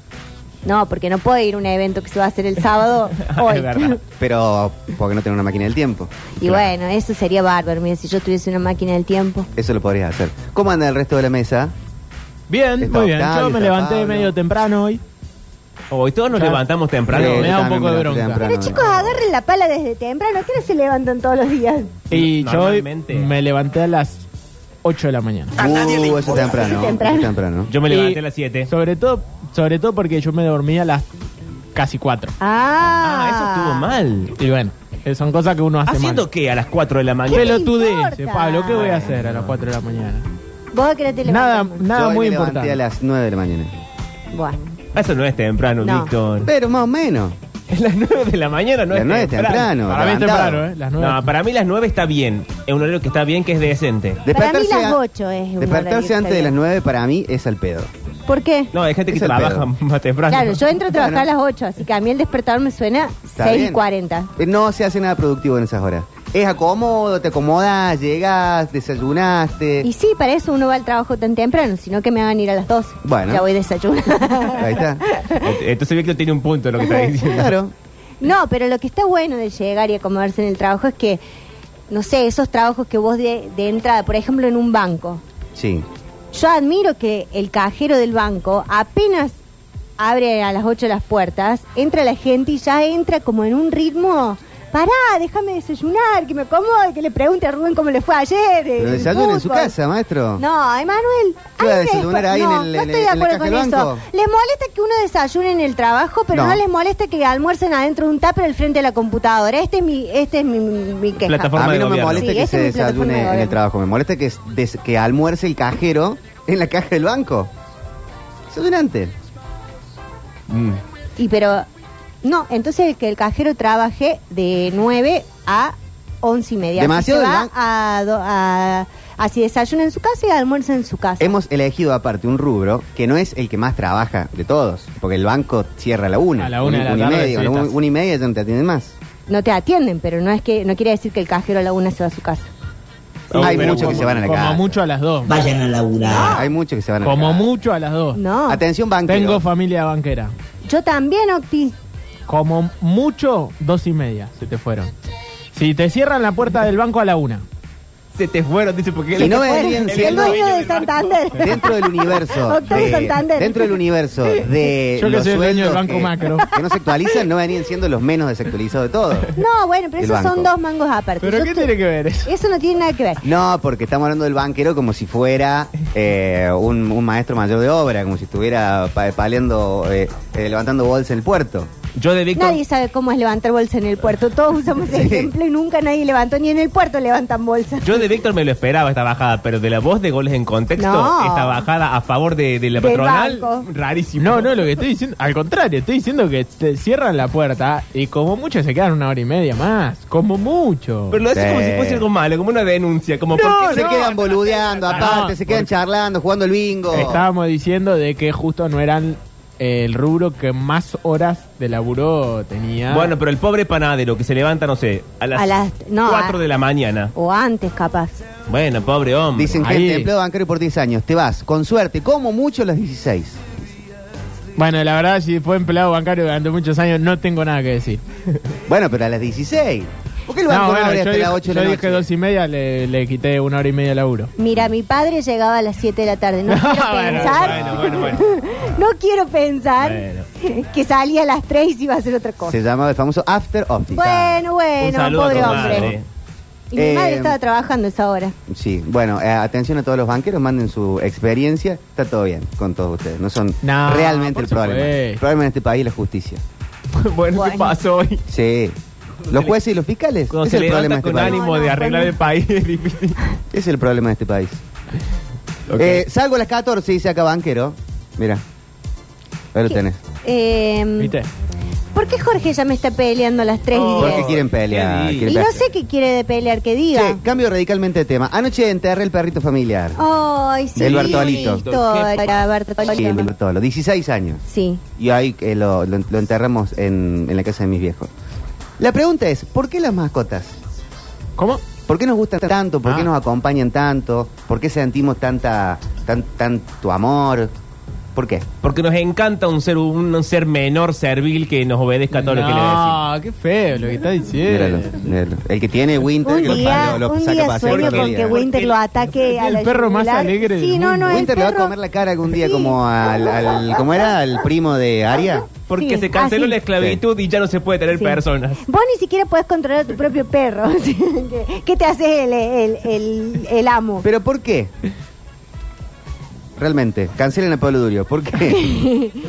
No, porque no puedo ir a un evento que se va a hacer el sábado [LAUGHS] [LAUGHS] hoy. Es verdad. Pero porque no tengo una máquina del tiempo. Y bueno, eso sería bárbaro. Mira, si yo tuviese una máquina del tiempo. Eso lo podrías hacer. ¿Cómo anda el resto de la mesa? Bien, Está muy bien. Octavio, Yo me levanté Pablo. medio temprano hoy. Hoy todos nos levantamos temprano. me da un poco de bronca. Pero chicos, agarren la pala desde temprano. ¿Qué hora se levantan todos los días? Y yo me levanté a las 8 de la mañana. Uh, eso es temprano. Eso es temprano. eso es temprano. Yo me levanté Y a las 7. Sobre todo, sobre todo porque yo me dormí a las casi 4. Ah, Ah, eso estuvo mal. Y bueno, eh, son cosas que uno hace ¿Haciendo mal. qué a las 4 de la mañana? ¿Qué te Pelotudez, importa? Pablo, ¿qué voy a hacer a las 4 de la mañana? ¿Vos a qué hora te Nada, levantás? nada Yo hoy muy me levanté importante. a las 9 de la mañana. Bueno. Eso no es temprano, No. Víctor. Pero más o menos. Es [LAUGHS] las 9 de la mañana, no las es 9 es temprano. temprano. Para mí es levantado. temprano, ¿eh? Las nueve. No, para mí las 9 está bien. Es un horario que está bien, que es decente. Para mí las a- 8 es un horario que Despertarse está antes de bien. las 9 para mí es al pedo. ¿Por qué? No, hay gente que Es el trabaja pedo. [LAUGHS] más temprano. Claro, yo entro a trabajar Bueno. a las 8, así que a mí el despertador me suena Está 6 y bien. 40. Eh, No se hace nada productivo en esas horas. Es acomodo, te acomodas, llegas, desayunaste. Y sí, para eso uno va al trabajo tan temprano, sino que me hagan ir a las 12. Bueno. Ya voy desayunando. Ahí está. Entonces Víctor tiene un punto en lo que está diciendo. Claro. No, pero lo que está bueno de llegar y acomodarse en el trabajo es que, no sé, esos trabajos que vos de, de entrada, por ejemplo, en un banco. Sí. Yo admiro que el cajero del banco apenas abre a las 8 las puertas, entra la gente y ya entra como en un ritmo. Pará, déjame desayunar, que me acomode, que le pregunte a Rubén cómo le fue ayer. Pero desayuna en su casa, maestro. No, Emanuel. ¿Qué va a desayunar en no, el- no en estoy de acuerdo con eso. Les molesta que uno desayune en el trabajo, pero no, No. les molesta que almuercen adentro de un tupper al frente de la computadora. Este es mi, este es mi, mi queja. Plataforma A mí no me molesta Sí, que se desayune de en el trabajo. Me molesta que, des- que almuerce el cajero en la caja del banco. Desayunante. Mm. Y pero, no, entonces que el cajero trabaje de 9 a 11 y media. Demasiado Así se va a, do- a- así desayuna en su casa y almuerza en su casa. Hemos elegido aparte un rubro que no es el que más trabaja de todos, porque el banco cierra a la una. A la una de la y tarde, media, sí, a la una, una y media ya no te atienden más. No te atienden, pero no es que no quiere decir que el cajero a la una se va a su casa. Hay pero muchos que como- se van a la Como casa. mucho a las dos. Vayan a laburar. Hay muchos que se van a la Como casa. mucho a las dos. No. Atención, banquero. Tengo familia banquera. Yo también, Octi. Como mucho, dos y media se te fueron. Si te cierran la puerta del banco a la una. Se te fueron, dice, porque Y no vendrían él- El siendo- dueño de. Santander. Dentro del universo. Octavio de- Santander. Dentro del universo de Yo que los soy el dueño del Banco que, Macro. que no se actualizan, no venían siendo los menos desactualizados de todos. No, bueno, pero esos son dos mangos aparte. ¿Pero Yo qué te- tiene que ver eso? Eso no tiene nada que ver. No, porque estamos hablando del banquero como si fuera eh, un, un maestro mayor de obra, como si estuviera pa- paleando, eh, eh, levantando bolsa en el puerto. Yo de Víctor. Nadie sabe cómo es levantar bolsa en el puerto. Todos usamos ese [LAUGHS] Sí. ejemplo y nunca nadie levantó, ni en el puerto levantan bolsa. Yo de Víctor me lo esperaba esta bajada, pero de la voz de goles en contexto, No. esta bajada a favor de, de la Del patronal, banco. rarísimo. No, no, lo que estoy diciendo, al contrario, estoy diciendo que te cierran la puerta y como mucho se quedan una hora y media más. Como mucho. Pero lo hace Sí. como si fuese algo malo, como una denuncia, como No, porque se quedan boludeando, no, aparte, se quedan porque- charlando, jugando el bingo. Estábamos diciendo de que justo no eran el rubro que más horas de laburo tenía. Bueno, pero el pobre panadero que se levanta, no sé, a las, A las- no, 4 a- de la mañana. O antes, capaz. Bueno, pobre hombre. Dicen Ahí. gente, empleo bancario por 10 años, te vas, con suerte, como mucho las 16. Bueno, la verdad, si fue empleado bancario durante muchos años, no tengo nada que decir. Bueno, pero a las 16. ¿Por qué el banco no, bueno, abre yo hasta dije, las 8 de yo la dije noche? dos y media, le, le quité una hora y media de laburo. Mira, mi padre llegaba a las 7 de la tarde. No [LAUGHS] quiero Bueno, pensar. Bueno, bueno, bueno. [LAUGHS] No quiero pensar Bueno. [LAUGHS] que salía a las 3 y iba a hacer otra cosa. Se llamaba el famoso After Office. Bueno, Un bueno, pobre tu hombre. madre. Y mi Eh, madre estaba trabajando esa hora. Sí, bueno, eh, atención a todos los banqueros, manden su experiencia, está todo bien con todos ustedes, no son No, realmente el problema. El problema en este país es la justicia. bueno, ¿qué pasó hoy? Sí. Los jueces y los fiscales, Cuando ese se es el problema de este con país. ánimo de arreglar el país [LAUGHS] es difícil. Ese es el problema de este país. Ok. Eh, salgo a las 14, dice acá banquero. Mira, ahí lo tenés. Eh, ¿Viste? ¿Por qué Jorge ya me está peleando a las 3 Oh. y ¿Por 10? qué quieren pelear? qué Y no pelear. sé qué quiere de pelear que diga. Che, cambio radicalmente de tema. Anoche enterré el perrito familiar. Ay, sí. El Bartolito. Historia, Bartolito. Sí, el Bartolo, 16 años. Sí. Y ahí eh, lo, lo- lo enterramos en, en la casa de mis viejos. La pregunta es, ¿por qué las mascotas? ¿Cómo? ¿Por qué nos gustan tanto? ¿Por qué Ah. nos acompañan tanto? ¿Por qué sentimos tanta, tan, tanto amor? ¿Por qué? Porque nos encanta un ser un, ser menor, servil, que nos obedezca a todo lo que le decimos. No, qué feo lo que está diciendo. míralo. El que tiene Winter, Un que lo- día, lo, lo un saca a día pasear sueño todo el con día. que Winter lo ataque a El la perro más yugular. alegre del Sí, no, mundo. no, el Winter le va a perro- comer la cara algún día Sí. como al, al- ¿Cómo era? ¿Al primo de Aria? Porque Sí, se canceló así. la esclavitud y ya no se puede tener Sí. personas. Vos ni siquiera podés controlar a tu propio perro. [LAUGHS] ¿Qué- ¿Qué te hace el, el, el, el amo? ¿Pero por qué? Realmente, cancelen a Pablo Durio. ¿Por qué? [LAUGHS]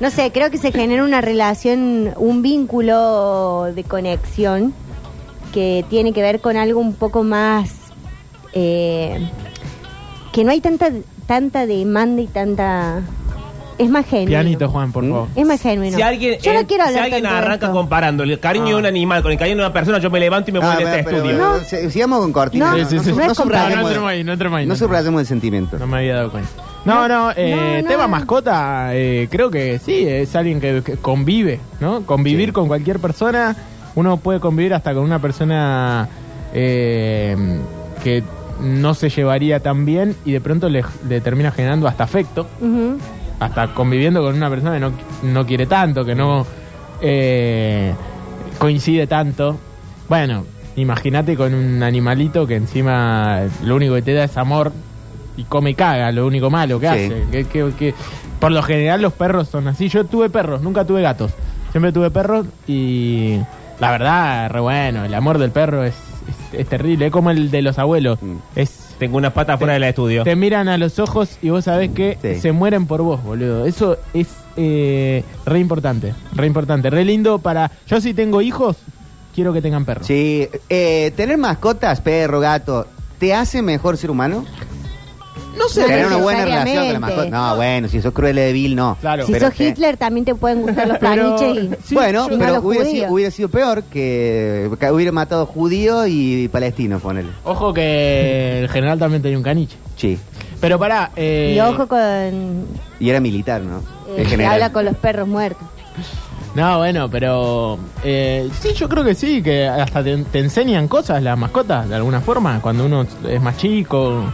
No sé, creo que se genera una relación, un vínculo de conexión que tiene que ver con algo un poco más eh, que no hay tanta tanta demanda y tanta es más genuino. Pianito, Juan, por ¿Mm? favor. Es más genuino. Si alguien, yo no eh, quiero si hablar alguien tanto de arranca esto. comparando el cariño Ah. de un animal con el cariño de una persona, yo me levanto y me voy Ah, de pero- este pero, estudio. eh, se- sigamos con cortina. No, Sí, sí, sí. sub- no No, subrayemos- no entremos ahí, no entremos ahí. no no. subrayemos el sentimiento. No me había dado cuenta. No, no, eh, No, no. tema mascota, eh, creo que sí, es alguien que, que convive, ¿no? Convivir Sí. con cualquier persona, uno puede convivir hasta con una persona eh, que no se llevaría tan bien y de pronto le, le termina generando hasta afecto, Ujú. Hasta conviviendo con una persona que no, no quiere tanto, que no eh, coincide tanto. Bueno, imagínate con un animalito que encima lo único que te da es amor y come y caga, lo único malo que Sí. hace. Que, que- que- por lo general los perros son así. Yo tuve perros, nunca tuve gatos. Siempre tuve perros y la verdad, re bueno, el amor del perro es, es, es terrible, es como el de los abuelos. Mm. Es Tengo unas patas fuera del estudio. te miran a los ojos y vos sabés que Sí. se mueren por vos, boludo. Eso es eh, re importante, re importante, re lindo para... Yo si tengo hijos, quiero que tengan perros. Sí, eh, tener mascotas, perro, gato, ¿te hace mejor ser humano? No sé, Tener una buena relación con la mascota. No, bueno, si sos cruel de vil, no. Claro. Si Pero sos te- Hitler también te pueden gustar los [LAUGHS] Pero- caniches y... Sí, bueno, yo- pero los hubiera judíos. sido, hubiera sido peor que, que hubiera matado judío y palestino, ponele. Ojo que el general también tenía un caniche. Sí. Pero pará, eh, Y ojo con... eh, Y era militar, ¿no? que En general. habla con los perros muertos. No, bueno, pero eh, sí, yo creo que sí, que hasta te, te enseñan cosas las mascotas, de alguna forma, cuando uno es más chico.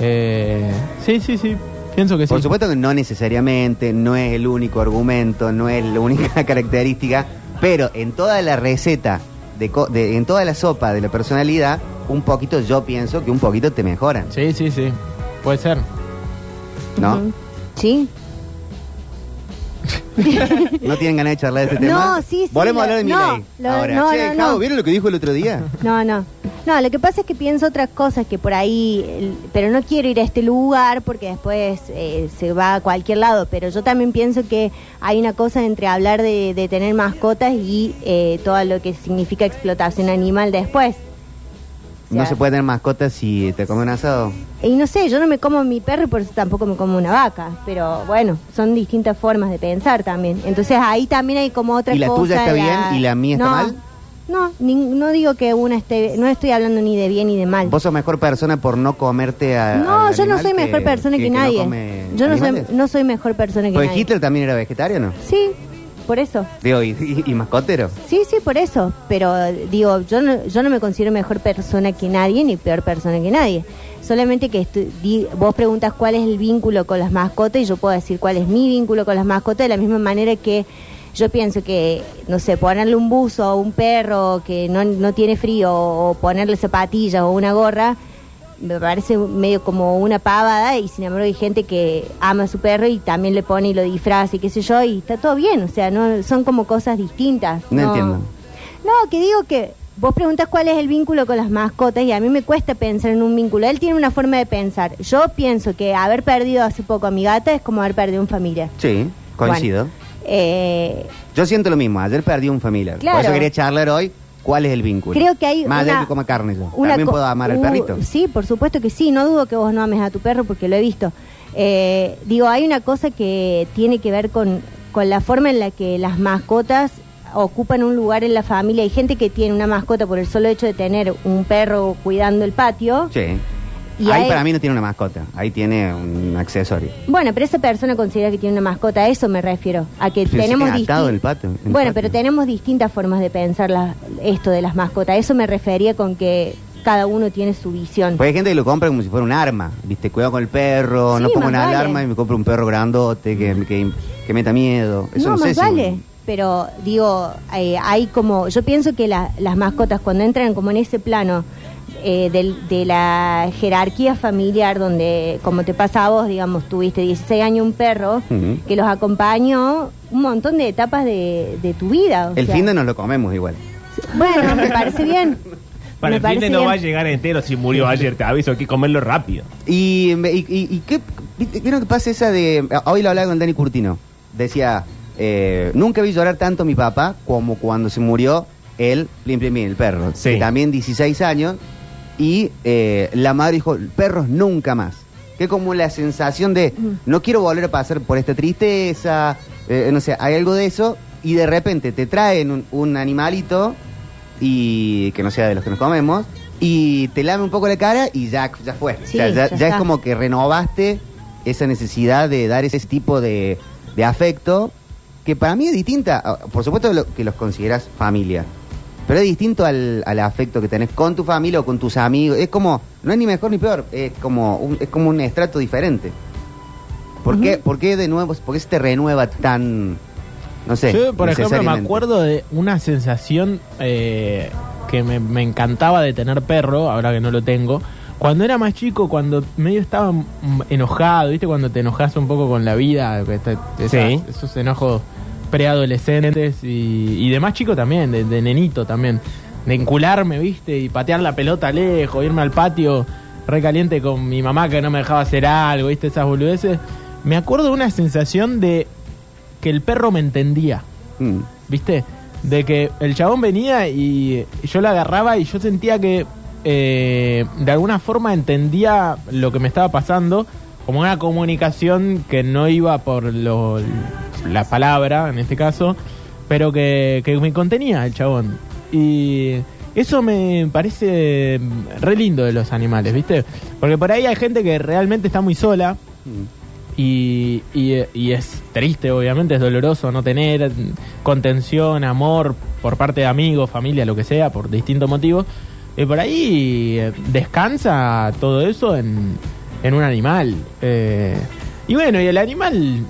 Eh, sí, sí, sí, pienso que sí. Por supuesto que no necesariamente, no es el único argumento, no es la única [LAUGHS] característica, pero en toda la receta, de, co- de- en toda la sopa de la personalidad, un poquito yo pienso que un poquito te mejoran, Sí, sí, sí, puede ser. ¿no? ¿Sí? ¿No tienen ganas de charlar de este tema? No, sí, sí, Volvemos a hablar de no, Milei. lo- Ahora, no, che, no, no. ¿vieron lo que dijo el otro día? No, no. No, lo que pasa es que pienso otras cosas que por ahí, el- pero no quiero ir a este lugar porque después eh, se va a cualquier lado, pero yo también pienso que hay una cosa entre hablar de, de tener mascotas y eh, todo lo que significa explotación animal después. No se puede tener mascotas si te comen asado. Y no sé, yo no me como mi perro y por eso tampoco me como una vaca, pero bueno, son distintas formas de pensar también. Entonces ahí también hay como otra ¿Y la cosa. tuya está bien y la mía está No, mal? No, ni- no digo que una esté, no estoy hablando ni de bien ni de mal. ¿Vos sos mejor persona por no comerte a No, yo no soy mejor persona que, no nadie. come yo no soy, no soy mejor persona que Pues nadie. Hitler también era vegetariano. Sí, por eso. Digo, y, y- y mascotero. Sí, sí, por eso. Pero digo, yo no, yo no me considero mejor persona que nadie ni peor persona que nadie. Solamente que di- vos preguntas cuál es el vínculo con las mascotas y yo puedo decir cuál es mi vínculo con las mascotas de la misma manera que yo pienso que, no sé, ponerle un buzo a un perro que no, no tiene frío o ponerle zapatillas o una gorra, me parece medio como una pavada y sin embargo hay gente que ama a su perro y también le pone y lo disfraza y qué sé yo y está todo bien, o sea, no son como cosas distintas. No entiendo. No, que digo que vos preguntas cuál es el vínculo con las mascotas y a mí me cuesta pensar en un vínculo. Él tiene una forma de pensar. Yo pienso que haber perdido hace poco a mi gata es como haber perdido un familiar. Sí, coincido. Eh, Yo siento lo mismo. Ayer perdí un familiar. Claro. Por eso quería charlar hoy cuál es el vínculo. creo que hay Más allá una- de que coma carne yo. una También co- puedo amar al uh, perrito. Sí, por supuesto que sí. No dudo que vos no ames a tu perro porque lo he visto. Eh, digo, hay una cosa que tiene que ver con, con la forma en la que las mascotas ocupan un lugar en la familia. Hay gente que tiene una mascota por el solo hecho de tener un perro cuidando el patio. Sí. Y Ahí para mí no tiene una mascota. Ahí tiene un accesorio. Bueno, pero esa persona considera que tiene una mascota, a eso me refiero, a que sí tenemos atado disti- el patio, el Bueno, pero tenemos distintas formas de pensar la- esto de las mascotas. A eso me refería con que cada uno tiene su visión. Porque hay gente que lo compra como si fuera un arma. ¿Viste? Cuidado con el perro, Sí, no pongo una vale. alarma y me compro un perro grandote que, que, que meta miedo. Eso no, no, sé más si- vale. Pero digo, eh, hay como, yo pienso que la- las mascotas cuando entran como en ese plano eh, del- de la jerarquía familiar, donde como te pasa a vos, digamos, tuviste 16 años un perro que los acompañó un montón de etapas de, de tu vida. o El sea. fin de nos lo comemos igual. Bueno, me [LAUGHS] parece bien. Para Me el fin de no bien. va a llegar entero si murió ayer, te aviso, hay que comerlo rápido. Y, y, y- y qué, ¿vieron que pasa esa de... Hoy lo hablaba con Dani Curtino. Decía, eh, nunca vi llorar tanto a mi papá como cuando se murió él, Plim Plim Plim, el perro. Sí. Que también 16 años. Y eh, la madre dijo, perros nunca más. Que como la sensación de no quiero volver a pasar por esta tristeza, eh, no sé, hay algo de eso, y de repente te traen un, un animalito, y que no sea de los que nos comemos, y te lame un poco la cara y ya, ya fue. Sí, O sea, ya, ya ya es como que renovaste esa necesidad de dar ese tipo de, de afecto, que para mí es distinta, ah, por supuesto que los consideras familia, pero es distinto al, al afecto que tenés con tu familia o con tus amigos. Es como, no es ni mejor ni peor, es como un, es como un estrato diferente. ¿Por, qué, ¿Por qué de nuevo, por qué se te renueva tan, no sé? Yo, por ejemplo, me acuerdo de una sensación eh, que me, me encantaba de tener perro, ahora que no lo tengo. Cuando era más chico, cuando medio estaba enojado, ¿viste? Cuando te enojas un poco con la vida, esas- Sí. esos enojos preadolescentes y, y de más chico también, de, de nenito también. De encularme, ¿viste? Y patear la pelota lejos, irme al patio recaliente con mi mamá que no me dejaba hacer algo, ¿viste? Esas boludeces. Me acuerdo de una sensación de que el perro me entendía, Mm. ¿viste? De que el chabón venía y yo la agarraba y yo sentía que eh, de alguna forma entendía lo que me estaba pasando, como una comunicación que no iba por lo, la palabra, en este caso, pero que, me contenía el chabón. Y eso me parece re lindo de los animales, ¿viste? Porque por ahí hay gente que realmente está muy sola Mm. y, y- y es triste, obviamente, es doloroso no tener contención, amor por parte de amigos, familia, lo que sea, por distintos motivos. Y por ahí eh, descansa todo eso en, en un animal. Eh, y bueno, y el animal,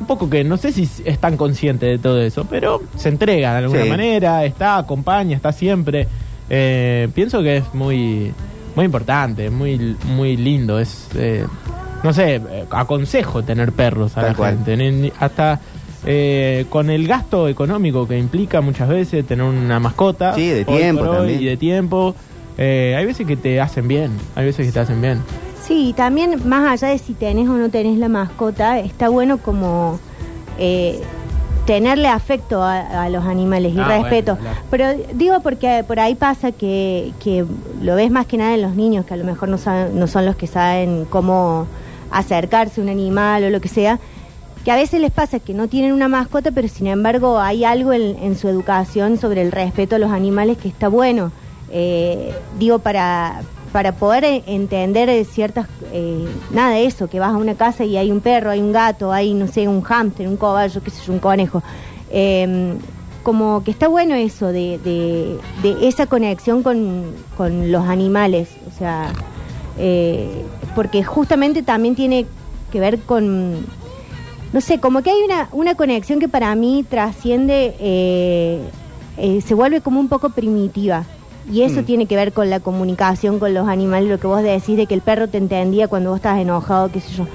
un poco que no sé si es tan consciente de todo eso, pero se entrega de alguna Sí. manera, está, acompaña, está siempre. Eh, pienso que es muy, muy importante, muy, muy lindo. Es, eh, no sé, aconsejo tener perros a Tal la cual. gente. Hasta eh, con el gasto económico que implica muchas veces tener una mascota. Sí, de tiempo hoy, también. Y de tiempo. eh, hay veces que te hacen bien, hay veces que te hacen bien. Sí, también más allá de si tenés o no tenés la mascota, está bueno como eh, tenerle afecto a, a los animales y Ah, respeto. bueno, claro. Pero digo porque por ahí pasa que, que lo ves más que nada en los niños, que a lo mejor no, saben- no son los que saben cómo acercarse a un animal o lo que sea, que a veces les pasa que no tienen una mascota, pero sin embargo hay algo en, en su educación sobre el respeto a los animales que está bueno. Eh, digo, para, para poder e- entender eh, ciertas, eh, nada de eso, que vas a una casa y hay un perro, hay un gato, hay, no sé, un hámster, un caballo, qué sé yo, un conejo. Eh, como que está bueno eso de, de, de esa conexión con, con los animales, o sea, eh, porque justamente también tiene que ver con, no sé, como que hay una, una conexión que para mí trasciende, eh, eh, se vuelve como un poco primitiva. Y eso Mm. tiene que ver con la comunicación con los animales, lo que vos decís de que el perro te entendía cuando vos estás enojado, qué sé yo.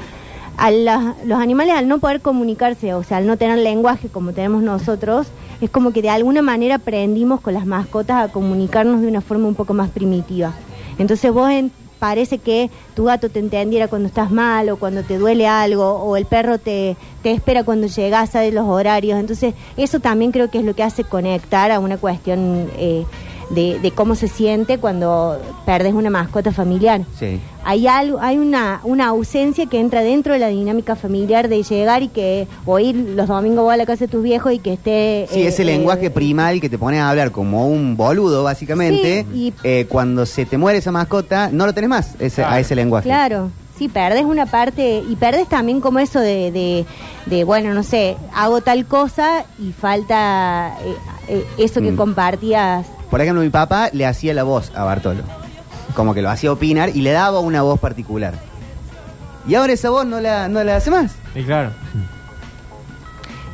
A la- los animales al no poder comunicarse, o sea, al no tener lenguaje como tenemos nosotros, es como que de alguna manera aprendimos con las mascotas a comunicarnos de una forma un poco más primitiva. Entonces vos en- parece que tu gato te entendiera cuando estás mal o cuando te duele algo o el perro te, te espera cuando llegas, sabe los horarios. Entonces eso también creo que es lo que hace conectar a una cuestión eh, de, de cómo se siente cuando perdes una mascota familiar. Sí. Hay algo, hay una, una ausencia que entra dentro de la dinámica familiar de llegar y que o ir los domingos vos a la casa de tus viejos y que esté Sí, eh, ese eh, lenguaje primal que te pones a hablar como un boludo, básicamente. Sí, y- eh, cuando se te muere esa mascota, no lo tenés más ese, a ese lenguaje. Claro, sí, perdes una parte y perdes también como eso de, de, de, bueno, no sé, hago tal cosa y falta eh, eh, eso que Mm. compartías. Por ejemplo, mi papá le hacía la voz a Bartolo. Como que lo hacía opinar y le daba una voz particular. Y ahora esa voz no la, no la hace más. Y claro.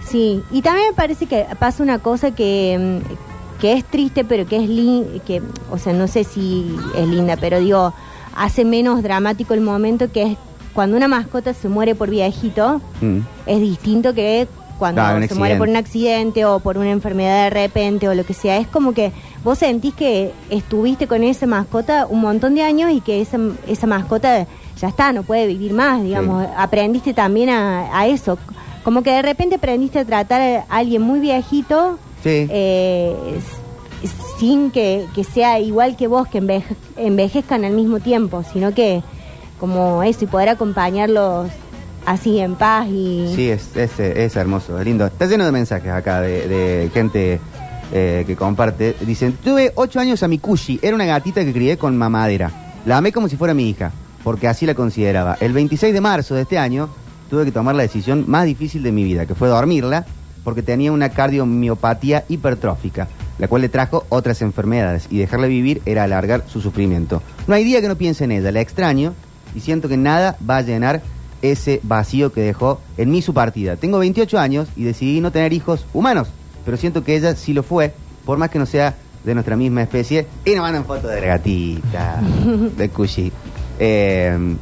Sí, y también me parece que pasa una cosa que, mm, que es triste, pero que es linda, que, o sea, no sé si es linda, pero digo, hace menos dramático el momento que es cuando una mascota se muere por viejito, Mm. es distinto que cuando Claro, se muere por un accidente o por una enfermedad de repente o lo que sea. Es como que vos sentís que estuviste con esa mascota un montón de años y que esa, esa mascota ya está, no puede vivir más, digamos. Aprendiste también a, a eso. Como que de repente aprendiste a tratar a alguien muy viejito Sí. eh, sin que, que sea igual que vos, que enveje- envejezcan al mismo tiempo, sino que como eso y poder acompañarlos así en paz y... Sí, es, es, es hermoso, es lindo. Está lleno de mensajes acá de, gente eh, que comparte. Dicen, tuve ocho años a mi Kushi, era una gatita que crié con mamadera. La amé como si fuera mi hija, porque así la consideraba. El 26 de marzo de este año tuve que tomar la decisión más difícil de mi vida, que fue dormirla, porque tenía una cardiomiopatía hipertrófica, la cual le trajo otras enfermedades, y dejarla vivir era alargar su sufrimiento. No hay día que no piense en ella, la extraño, y siento que nada va a llenar ese vacío que dejó en mí su partida. Tengo 28 años y decidí no tener hijos humanos, pero siento que ella sí lo fue, por más que no sea de nuestra misma especie. Y nos mandan fotos de la gatita, de Kushi. Eh,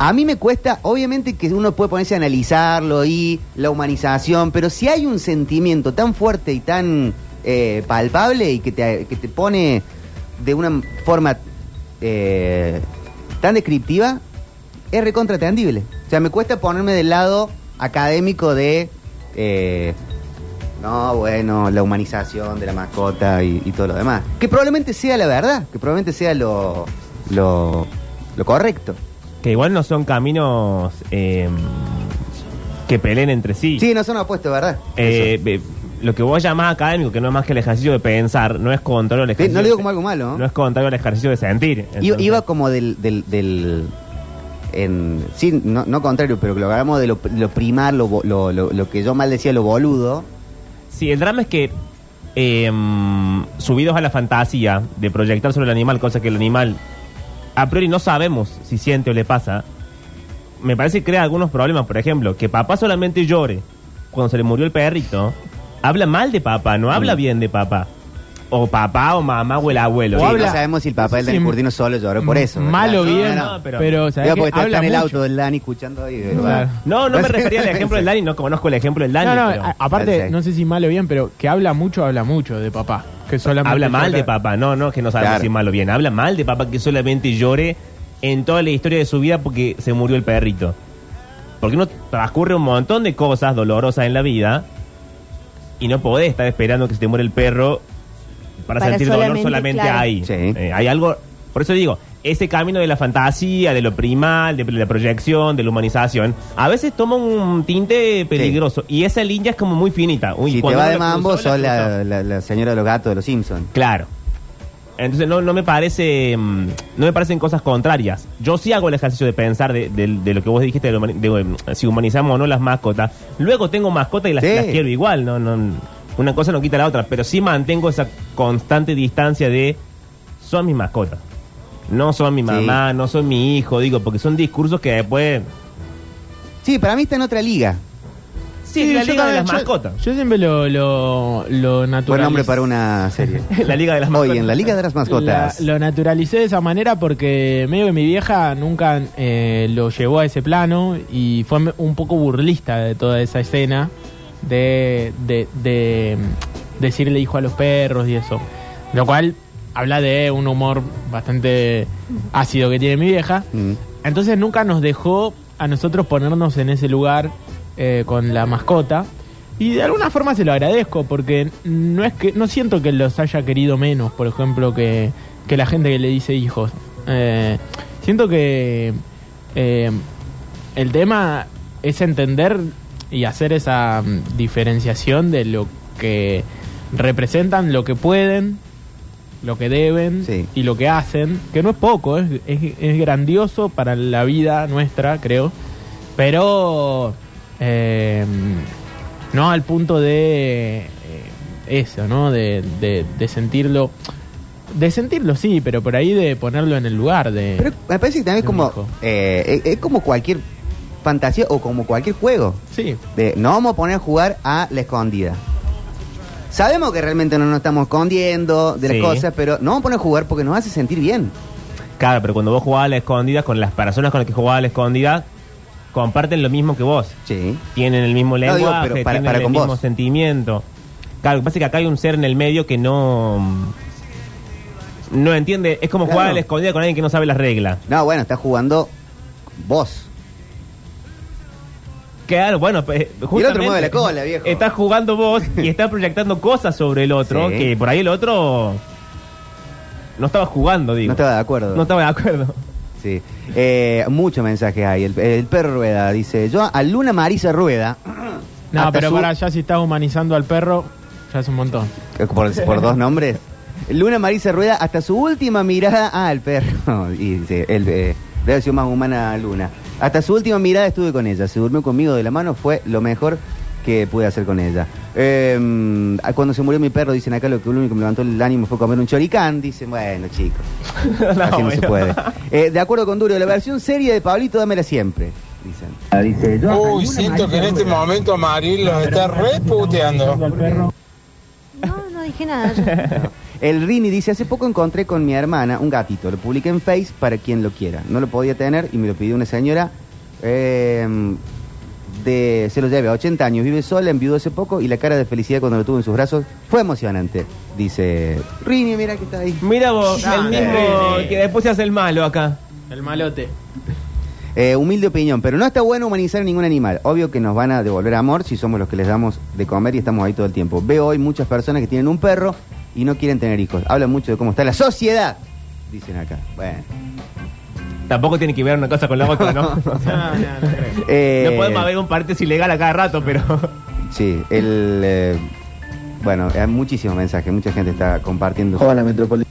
a mí me cuesta, obviamente que uno puede ponerse a analizarlo y la humanización, pero si hay un sentimiento tan fuerte y tan eh, palpable y que te, que te pone de una forma eh, tan descriptiva, es recontratendible. O sea, me cuesta ponerme del lado académico de... eh, no, bueno, la humanización de la mascota y, y todo lo demás. Que probablemente sea la verdad, que probablemente sea lo, lo, lo correcto. Que igual no son caminos eh, que peleen entre sí. Sí, no son opuestos, ¿verdad? Eh, lo que vos llamás académico, que no es más que el ejercicio de pensar, no es contrario al Sí, ejercicio. no lo digo como algo malo, ¿no? No es contrario al ejercicio de sentir. Entonces, iba como del... del, del en, sí, no, no contrario, pero que lo hagamos de lo, lo primar, lo, lo, lo que yo mal decía, lo boludo. Sí, el drama es que eh, subidos a la fantasía de proyectar sobre el animal, cosa que el animal a priori no sabemos si siente o le pasa, me parece que crea algunos problemas. Por ejemplo, que papá solamente llore cuando se le murió el perrito, habla mal de papá, no habla Mm. bien de papá. O papá, o mamá, o el abuelo. O Sí, habla- no sabemos si el papá del Sí, Dani Curtino solo lloró por eso. ¿verdad? Mal o No, bien, no, no, pero- pero, ¿sabes Digo, qué? porque está, habla está en el mucho. auto del Dani escuchando ahí. Claro. No, no me [LAUGHS] refería al ejemplo del Dani, no conozco el ejemplo del Dani. No, no, pero a- aparte, Perfecto. no sé si mal o bien, pero que habla mucho, habla mucho de papá. Que solamente habla mal llora- de papá, no, no, que no sabemos Claro. si mal o bien. Habla mal de papá que solamente llore en toda la historia de su vida porque se murió el perrito. Porque uno transcurre un montón de cosas dolorosas en la vida y no podés estar esperando que se te muera el perro para, Para sentir dolor solamente, solamente claro. ahí. Sí. Eh, hay algo, por eso digo, ese camino de la fantasía, de lo primal, de la proyección, de la humanización, a veces toma un tinte peligroso y esa línea es como muy finita. Uy, Si te va de cruzó, mambo, sos cruzó. la, la- la señora de los gatos de los Simpsons. Claro. Entonces no, no me parece, mm, no me parecen cosas contrarias. Yo sí hago el ejercicio de pensar de, de- de lo que vos dijiste, de, lo humani- de, mm, si humanizamos o no las mascotas. Luego tengo mascotas y las, Sí. las quiero igual, no, no, una cosa no quita la otra, pero sí mantengo esa constante distancia de son mis mascotas. No son mi Sí. mamá, no son mi hijo, digo, porque son discursos que después... Sí, para mí está en otra liga. Sí, la yo liga de las yo- mascotas. Yo, siempre lo, lo, lo Buen naturalicé. nombre para una serie. [LAUGHS] la liga de las mascotas. Hoy en la Liga de las Mascotas. La- lo naturalicé de esa manera porque medio que mi vieja nunca eh, lo llevó a ese plano y fue un poco burlista de toda esa escena de, de, de, decirle hijo a los perros y eso. Lo cual habla de un humor bastante ácido que tiene mi vieja. Mm. Entonces nunca nos dejó a nosotros ponernos en ese lugar eh, con la mascota. Y de alguna forma se lo agradezco, porque no es que no siento que los haya querido menos, por ejemplo, que, que la gente que le dice hijos. Eh, siento que eh, el tema es entender y hacer esa mm, diferenciación de lo que representan, lo que pueden, lo que deben Sí. y lo que hacen, que no es poco, es, es, es grandioso para la vida nuestra, creo, pero eh, no al punto de eh, eso, ¿no? De, de, de sentirlo, de sentirlo sí, pero por ahí de ponerlo en el lugar de... Pero me parece que también es como, eh, es como cualquier fantasía o como cualquier juego. sí, De, no vamos a poner a jugar a la escondida. Sabemos que realmente no nos estamos escondiendo de Sí. las cosas, pero no vamos a poner a jugar porque nos hace sentir bien. Claro, pero cuando vos jugabas a la escondida, con las personas con las que jugabas a la escondida, comparten lo mismo que vos. Sí. Tienen el mismo digo, lenguaje, pero para- tienen para el con mismo vos. sentimiento. Claro, lo que pasa es que acá hay un ser en el medio que no... No entiende, es como Claro. jugar a la escondida con alguien que no sabe las reglas. No, bueno, está jugando vos. Claro, bueno, pues, justamente mueve la cola, viejo. Estás jugando vos y estás proyectando cosas sobre el otro, Sí. que por ahí el otro no estaba jugando, digo. No estaba de acuerdo. No estaba de acuerdo. Sí. Eh, muchos mensajes hay. El, el perro Rueda dice: Yo a Luna Marisa Rueda. [CLEARS THROAT] No, pero su- para allá si estás humanizando al perro, ya es un montón. Por, por [LAUGHS] dos nombres. Luna Marisa Rueda, hasta su última mirada. Ah, el perro. [LAUGHS] Y dice: el, eh, debe sido más humana Luna. Hasta su última mirada estuve con ella. Se durmió conmigo de la mano. Fue lo mejor que pude hacer con ella. Eh, cuando se murió mi perro, dicen acá lo que lo único que me levantó el ánimo fue comer un choricán. Dicen, bueno, chicos. [LAUGHS] No, Así no se puede. Eh, de acuerdo con Duro, la versión seria de Pablito, dámela siempre. Dicen. Uy, siento que en este momento Maril los está reputeando. No, no dije nada. [LAUGHS] yo. El Rini dice, hace poco encontré con mi hermana un gatito, lo publiqué en Face para quien lo quiera. No lo podía tener y me lo pidió una señora eh, de, se lo lleve a 80 años, vive sola, enviudó hace poco y la cara de felicidad cuando lo tuvo en sus brazos fue emocionante. Dice, Rini, mira que está ahí. Mira vos, el Dale. mismo que después se hace el malo acá. El malote. Eh, humilde opinión, pero no está bueno humanizar a ningún animal. Obvio que nos van a devolver amor si somos los que les damos de comer y estamos ahí todo el tiempo. Veo hoy muchas personas que tienen un perro y no quieren tener hijos. Hablan mucho de cómo está la sociedad, dicen acá. Bueno. Tampoco tiene que ver una cosa con la otra, ¿no? O [LAUGHS] No, sea, no, no creo. Eh, no podemos haber un paréntesis ilegal a cada rato, pero. [LAUGHS] Sí, el. eh, bueno, hay muchísimos mensajes, mucha gente está compartiendo. Hola, Metrópolis.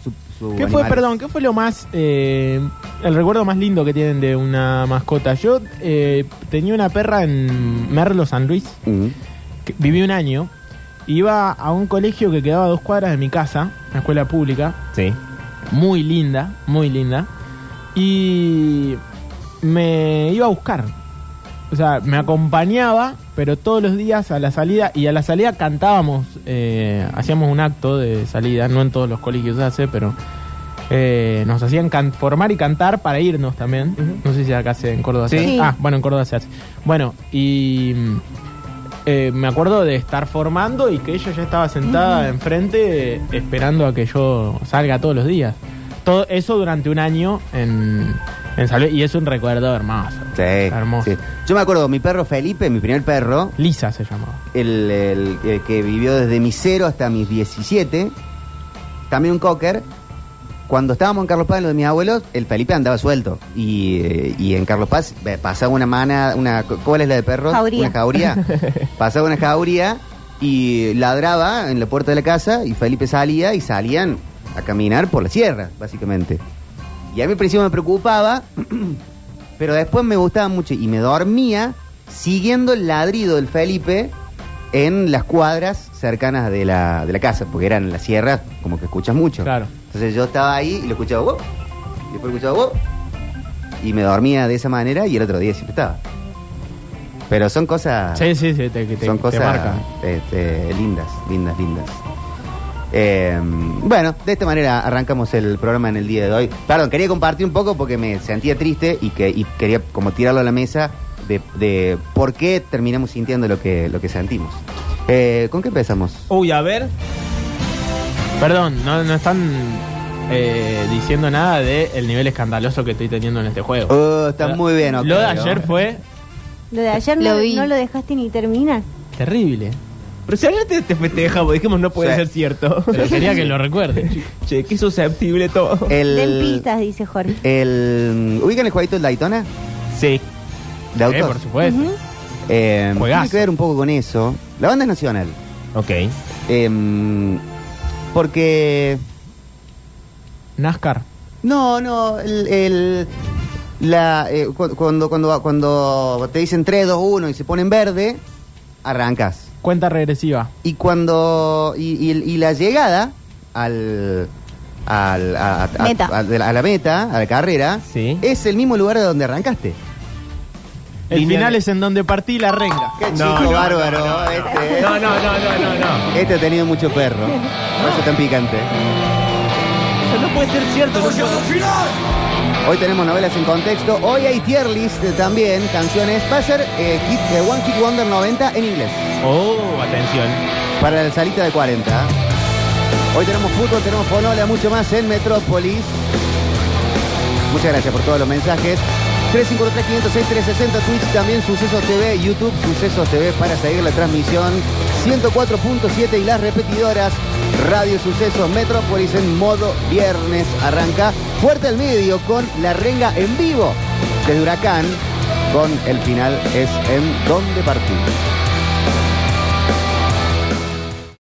¿Qué fue, perdón, qué fue lo más, eh, el recuerdo más lindo que tienen de una mascota? Yo eh, tenía una perra en Merlo, San Luis, que viví un año, iba a un colegio que quedaba a dos cuadras de mi casa, una escuela pública, Sí. muy linda, muy linda, y me iba a buscar. O sea, me acompañaba, pero todos los días a la salida, y a la salida cantábamos, eh, hacíamos un acto de salida, no en todos los colegios se hace, pero eh, nos hacían can- formar y cantar para irnos también. No sé si acá se, en Córdoba se Sí. hace. Sí. Ah, bueno, en Córdoba se hace. Bueno, y mm, eh, me acuerdo de estar formando y que ella ya estaba sentada enfrente eh, esperando a que yo salga todos los días. Todo eso durante un año en, Luis, y es un recuerdo hermoso. Sí, Hermoso. sí. Yo me acuerdo, mi perro Felipe, mi primer perro, Lisa se llamaba. el, el- el que vivió desde mis 0 hasta mis 17, también un cocker. Cuando estábamos en Carlos Paz, en lo de mis abuelos, el Felipe andaba suelto. Y, eh, y en Carlos Paz eh, pasaba una mana, una, ¿cuál es la de perros? Jauría. Una jauría. [LAUGHS] pasaba una jauría y ladraba en la puerta de la casa y Felipe salía y salían a caminar por la sierra, básicamente. Y a mí al principio me preocupaba, [CLEARS THROAT] pero después me gustaba mucho y me dormía siguiendo el ladrido del Felipe en las cuadras cercanas de la, de la casa, porque eran en la sierra, como que escuchas mucho. Claro. Entonces yo estaba ahí y lo escuchaba, "Wow", y después lo escuchaba, "Wow", y me dormía de esa manera y el otro día siempre estaba. Pero son cosas... Sí, sí, sí, te, te- son te cosas este, lindas, lindas, lindas. Eh, bueno, de esta manera arrancamos el programa en el día de hoy. Perdón, quería compartir un poco porque me sentía triste y que y quería como tirarlo a la mesa de, de por qué terminamos sintiendo lo que, lo que sentimos. Eh, ¿Con qué empezamos? Uy, a ver. Perdón, no, no están eh, diciendo nada del el nivel escandaloso que estoy teniendo en este juego. Oh, está muy bien. Lo de Octavio. ayer fue Lo de ayer Lo no, vi. no lo dejaste ni terminar. terrible. Pero si ayer te, te festejamos, dijimos no puede Sí. ser cierto. Pero quería que lo [LAUGHS] recuerde. che, qué susceptible todo. El, Den pistas, dice Jorge. el, ¿Ubican el jueguito del Daytona? Sí. De Eh, autos. por supuesto. Ujú. Eh, Juegazo. tiene que ver un poco con eso. La banda es nacional. Ok. Em, porque NASCAR. No, no, el, el- la, eh, cu- cuando, cuando, cuando te dicen 3, 2, 1 y se pone en verde, arrancas. Cuenta regresiva. Y cuando, y, y- y la llegada al, al- a, a- Meta. a- de la- a la meta, a la carrera, Sí. es el mismo lugar de donde arrancaste. El final es en donde partí la renga. Qué No, chico no, bárbaro. no, no, no. este, No, no, no, no, no, no. este ha tenido mucho perro. [LAUGHS] Por eso es tan picante. Eso no puede ser cierto. no puede- Hoy tenemos novelas en contexto. Hoy hay tier list eh, también, canciones. Va a ser eh, hit- eh, One Hit Wonder 90 en inglés. Oh, atención. Para la salita de 40. Hoy tenemos fútbol, tenemos fonola, mucho más en Metrópolis. Muchas gracias por todos los mensajes. 353-506-360, Twitch también, Sucesos TV, YouTube, Sucesos TV para seguir la transmisión. 104.7 y las repetidoras. Radio Sucesos Metrópolis en modo viernes. Arranca fuerte el medio con la renga en vivo desde Huracán. Con el final es en donde partimos.